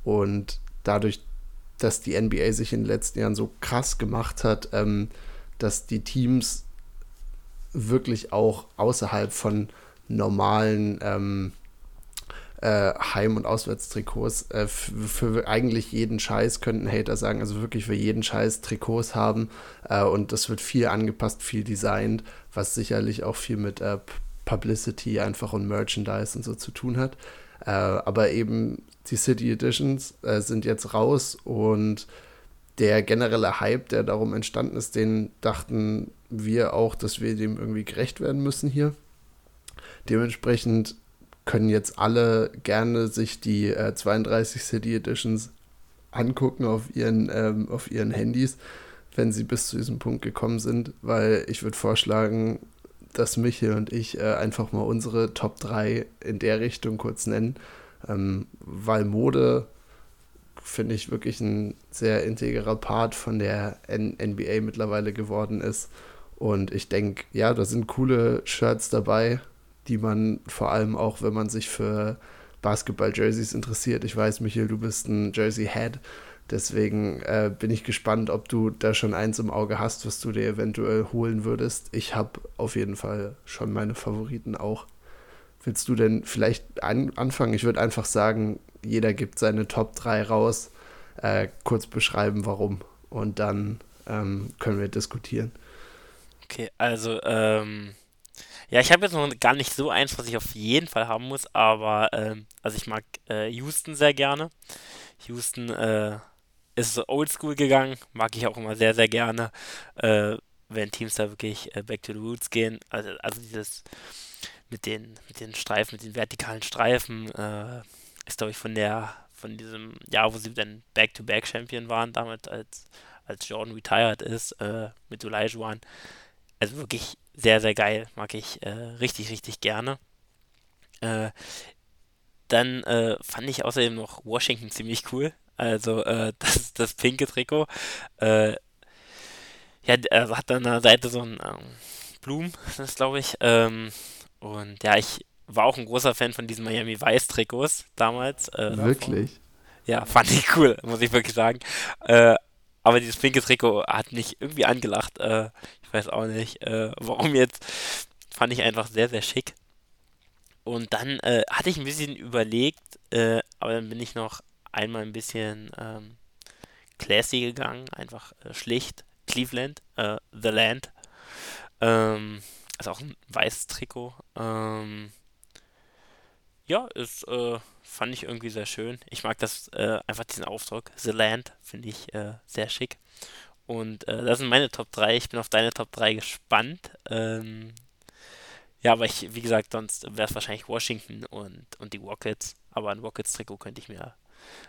Und dadurch, dass die NBA sich in den letzten Jahren so krass gemacht hat, ähm, dass die Teams wirklich auch außerhalb von normalen ähm, äh, Heim- und Auswärtstrikots äh, für eigentlich jeden Scheiß könnten Hater sagen, also wirklich für jeden Scheiß Trikots haben äh, und das wird viel angepasst, viel designt, was sicherlich auch viel mit äh, Publicity einfach und Merchandise und so zu tun hat. Äh, aber eben die City Editions äh, sind jetzt raus und der generelle Hype, der darum entstanden ist, den dachten wir auch, dass wir dem irgendwie gerecht werden müssen hier. Dementsprechend können jetzt alle gerne sich die äh, 32 City Editions angucken auf ihren, ähm, auf ihren Handys, wenn sie bis zu diesem Punkt gekommen sind, weil ich würde vorschlagen, dass Michael und ich äh, einfach mal unsere Top 3 in der Richtung kurz nennen, ähm, weil Mode finde ich wirklich ein sehr integrer Part von der N NBA mittlerweile geworden ist. Und ich denke, ja, da sind coole Shirts dabei, die man vor allem auch, wenn man sich für Basketball-Jerseys interessiert. Ich weiß, Michael, du bist ein Jersey-Head. Deswegen äh, bin ich gespannt, ob du da schon eins im Auge hast, was du dir eventuell holen würdest. Ich habe auf jeden Fall schon meine Favoriten auch. Willst du denn vielleicht an anfangen? Ich würde einfach sagen, jeder gibt seine Top 3 raus, äh, kurz beschreiben, warum. Und dann ähm, können wir diskutieren. Okay, also, ähm, ja, ich habe jetzt noch gar nicht so eins, was ich auf jeden Fall haben muss, aber, ähm, also ich mag äh, Houston sehr gerne. Houston äh, ist so oldschool gegangen, mag ich auch immer sehr, sehr gerne, äh, wenn Teams da wirklich äh, back to the roots gehen. Also, also dieses mit den, mit den Streifen, mit den vertikalen Streifen, äh, ist, glaube ich, von der, von diesem Jahr, wo sie dann Back-to-Back-Champion waren, damals, als, als Jordan retired ist, äh, mit Olajuwon. Also wirklich sehr, sehr geil. Mag ich äh, richtig, richtig gerne. Äh, dann äh, fand ich außerdem noch Washington ziemlich cool. Also äh, das, das pinke Trikot. Äh, ja, er hat an der Seite so ein ähm, Blumen, das glaube ich. Ähm, und ja, ich war auch ein großer Fan von diesen Miami Vice Trikots damals. Äh, wirklich? Ja, fand ich cool, muss ich wirklich sagen. Aber dieses pinke Trikot hat mich irgendwie angelacht. Äh, weiß auch nicht, äh, warum jetzt. Fand ich einfach sehr, sehr schick. Und dann äh, hatte ich ein bisschen überlegt, äh, aber dann bin ich noch einmal ein bisschen ähm, classy gegangen, einfach schlicht. Cleveland, The Land. Ähm, also auch ein weißes Trikot. Ähm, ja, ist, äh, fand ich irgendwie sehr schön. Ich mag das, äh, einfach diesen Aufdruck. The Land finde ich äh, sehr schick. Und äh, das sind meine Top 3. Ich bin auf deine Top 3 gespannt. Ähm, ja, aber ich, wie gesagt, sonst wäre es wahrscheinlich Washington und, und die Rockets. Aber ein Rockets-Trikot könnte ich mir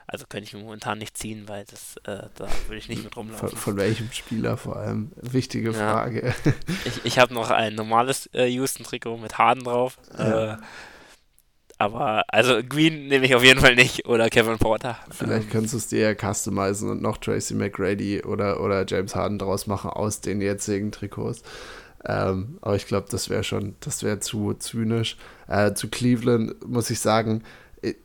also könnte ich mir momentan nicht ziehen, weil das, äh, da würde ich nicht mit rumlaufen. Von, von, welchem Spieler vor allem? Wichtige Frage. Ja. Ich, ich habe noch ein normales äh, Houston-Trikot mit Harden drauf. Ja. Aber also Green nehme ich auf jeden Fall nicht oder Kevin Porter. Vielleicht ähm. könntest du es dir ja customizen und noch Tracy McGrady oder, oder James Harden draus machen aus den jetzigen Trikots. Ähm, aber ich glaube, das wäre schon, das wäre zu zynisch. Äh, zu Cleveland muss ich sagen,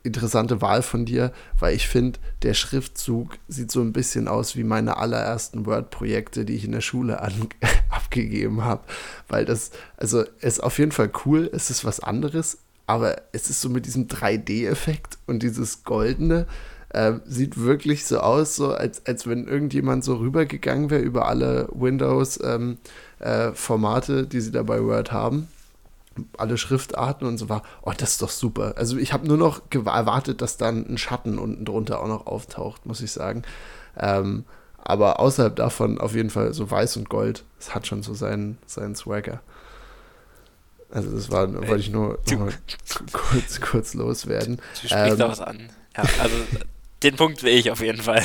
interessante Wahl von dir, weil ich finde, der Schriftzug sieht so ein bisschen aus wie meine allerersten Word-Projekte, die ich in der Schule abgegeben habe. Weil das, also ist auf jeden Fall cool, es ist was anderes, aber es ist so mit diesem 3D-Effekt und dieses Goldene. Äh, sieht wirklich so aus, so als, als wenn irgendjemand so rübergegangen wäre über alle Windows-Formate, ähm, äh, die sie da bei Word haben alle Schriftarten und so war, oh, das ist doch super. Also ich habe nur noch erwartet, dass dann ein Schatten unten drunter auch noch auftaucht, muss ich sagen. Ähm, aber außerhalb davon auf jeden Fall so weiß und gold. Es hat schon so seinen, seinen Swagger. Also das war, wollte ich nur, nur kurz, kurz loswerden. Du sprichst ähm, was an. Ja, also den Punkt will ich auf jeden Fall.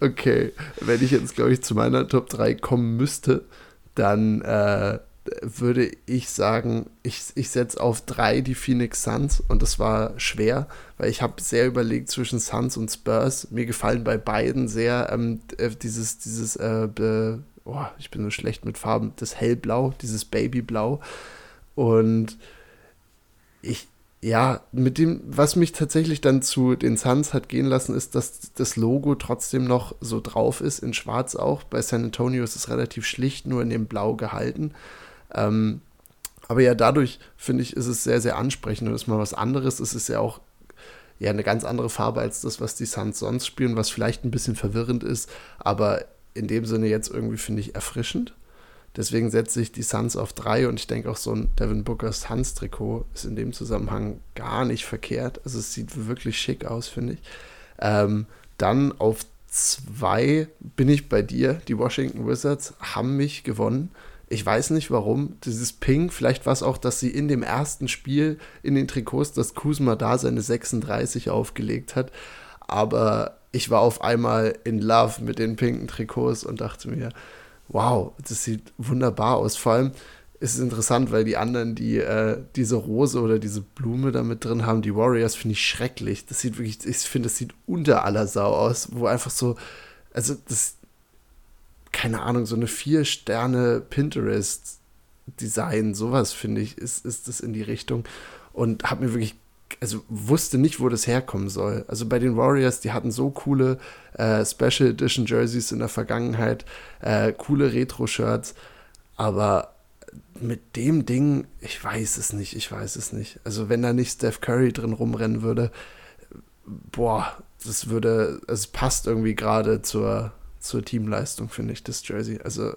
Okay, wenn ich jetzt, glaube ich, zu meiner Top 3 kommen müsste, dann äh, würde ich sagen, ich, ich setze auf drei die Phoenix Suns und das war schwer, weil ich habe sehr überlegt zwischen Suns und Spurs. Mir gefallen bei beiden sehr ähm, äh, dieses, dieses, äh, be, oh, ich bin so schlecht mit Farben, das Hellblau, dieses Babyblau. Und ich, ja, mit dem, was mich tatsächlich dann zu den Suns hat gehen lassen, ist, dass das Logo trotzdem noch so drauf ist, in Schwarz auch. Bei San Antonio ist es relativ schlicht, nur in dem Blau gehalten. Ähm, aber ja, dadurch finde ich, ist es sehr, sehr ansprechend und ist mal was anderes. Es ist ja auch ja eine ganz andere Farbe als das, was die Suns sonst spielen, was vielleicht ein bisschen verwirrend ist, aber in dem Sinne jetzt irgendwie finde ich erfrischend. Deswegen setze ich die Suns auf drei und ich denke auch so ein Devin Booker Suns Trikot ist in dem Zusammenhang gar nicht verkehrt. Also es sieht wirklich schick aus, finde ich. Ähm, dann auf zwei bin ich bei dir. Die Washington Wizards haben mich gewonnen. Ich weiß nicht warum. Dieses Ping, vielleicht war es auch, dass sie in dem ersten Spiel in den Trikots, dass Kuzma da seine 36 aufgelegt hat. Aber ich war auf einmal in Love mit den pinken Trikots und dachte mir, wow, das sieht wunderbar aus. Vor allem ist es interessant, weil die anderen, die äh, diese Rose oder diese Blume da mit drin haben, die Warriors, finde ich schrecklich. Das sieht wirklich, ich finde, das sieht unter aller Sau aus, wo einfach so, also das, keine Ahnung, so eine vier Sterne Pinterest-Design, sowas finde ich, ist, ist das in die Richtung. Und habe mir wirklich also wusste nicht, wo das herkommen soll. Also bei den Warriors, die hatten so coole äh, Special Edition Jerseys in der Vergangenheit, äh, coole Retro-Shirts, aber mit dem Ding, ich weiß es nicht, ich weiß es nicht. Also wenn da nicht Steph Curry drin rumrennen würde, boah, das würde, es passt irgendwie gerade zur, zur Teamleistung, finde ich, das Jersey. Also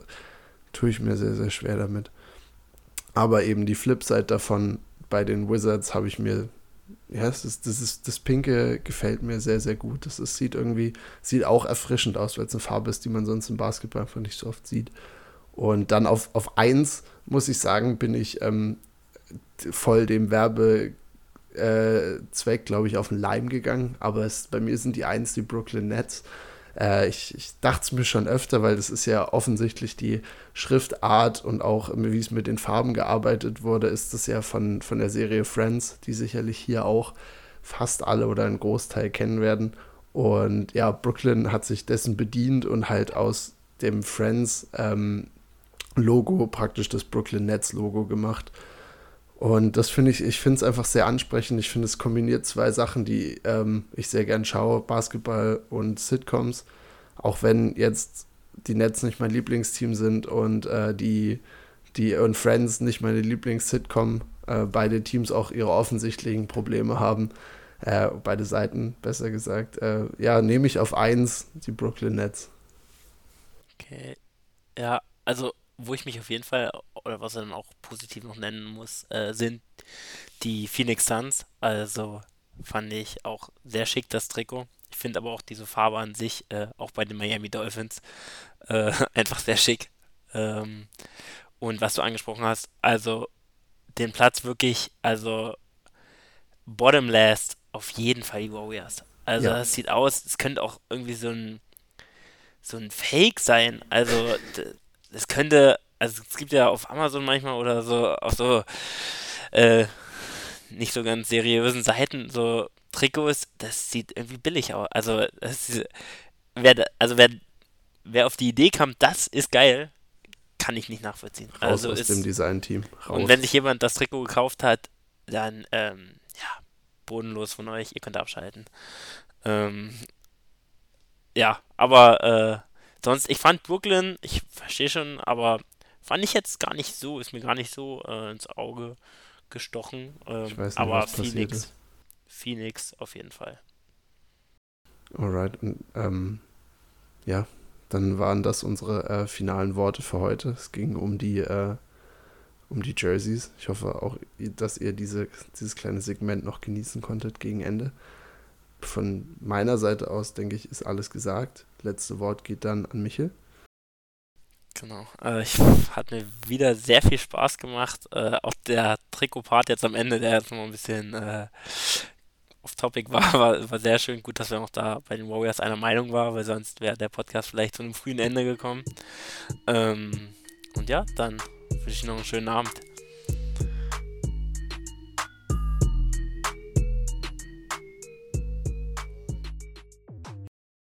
tue ich mir sehr, sehr schwer damit. Aber eben die Flipside davon, bei den Wizards habe ich mir ja, das, ist, das, ist, das Pinke gefällt mir sehr, sehr gut. Das ist, sieht irgendwie, sieht auch erfrischend aus, weil es eine Farbe ist, die man sonst im Basketball einfach nicht so oft sieht. Und dann auf, auf eins, muss ich sagen, bin ich ähm, voll dem Werbezweck, äh, glaube ich, auf den Leim gegangen. Aber es, bei mir sind die eins die Brooklyn Nets. Äh, ich, ich dachte es mir schon öfter, weil das ist ja offensichtlich die Schriftart und auch wie es mit den Farben gearbeitet wurde, ist das ja von, von der Serie Friends, die sicherlich hier auch fast alle oder einen Großteil kennen werden. Und ja, Brooklyn hat sich dessen bedient und halt aus dem Friends ähm, Logo praktisch das Brooklyn Nets Logo gemacht. Und das finde ich, ich finde es einfach sehr ansprechend. Ich finde, es kombiniert zwei Sachen, die ähm, ich sehr gern schaue: Basketball und Sitcoms. Auch wenn jetzt die Nets nicht mein Lieblingsteam sind und äh, die, die und Friends nicht meine Lieblings-Sitcom, äh, beide Teams auch ihre offensichtlichen Probleme haben. Äh, beide Seiten, besser gesagt. Äh, ja, nehme ich auf eins die Brooklyn Nets. Okay. Ja, also wo ich mich auf jeden Fall, oder was er dann auch positiv noch nennen muss, äh, sind die Phoenix Suns. Also fand ich auch sehr schick das Trikot. Ich finde aber auch diese Farbe an sich, äh, auch bei den Miami Dolphins, äh, einfach sehr schick. Ähm, und was du angesprochen hast, also den Platz wirklich, also Bottom Last auf jeden Fall die Warriors. Also ja. das sieht aus, es könnte auch irgendwie so ein so ein Fake sein. Also es könnte, also es gibt ja auf Amazon manchmal oder so, auf so, äh, nicht so ganz seriösen Seiten so Trikots, das sieht irgendwie billig aus. Also, das, wer, also wer, wer auf die Idee kam, das ist geil, kann ich nicht nachvollziehen. Raus also aus ist, dem Design-Team. Und wenn sich jemand das Trikot gekauft hat, dann, ähm, ja, bodenlos von euch, ihr könnt abschalten. Ähm, ja, aber äh, Sonst, ich fand Brooklyn, ich verstehe schon, aber fand ich jetzt gar nicht so, ist mir gar nicht so äh, ins Auge gestochen. Ähm, ich weiß nicht, aber was Phoenix. Phoenix auf jeden Fall. Alright, und, ähm, ja, dann waren das unsere äh, finalen Worte für heute. Es ging um die, äh, um die Jerseys. Ich hoffe auch, dass ihr diese, dieses kleine Segment noch genießen konntet gegen Ende von meiner Seite aus, denke ich, ist alles gesagt. Letzte Wort geht dann an Michel. Genau. Äh, ich hat mir wieder sehr viel Spaß gemacht. Äh, auch der Trikot-Part jetzt am Ende, der jetzt noch ein bisschen äh, off-topic war, war, war sehr schön. Gut, dass wir auch da bei den Warriors einer Meinung waren, weil sonst wäre der Podcast vielleicht zu einem frühen Ende gekommen. Ähm, und ja, dann wünsche ich noch einen schönen Abend.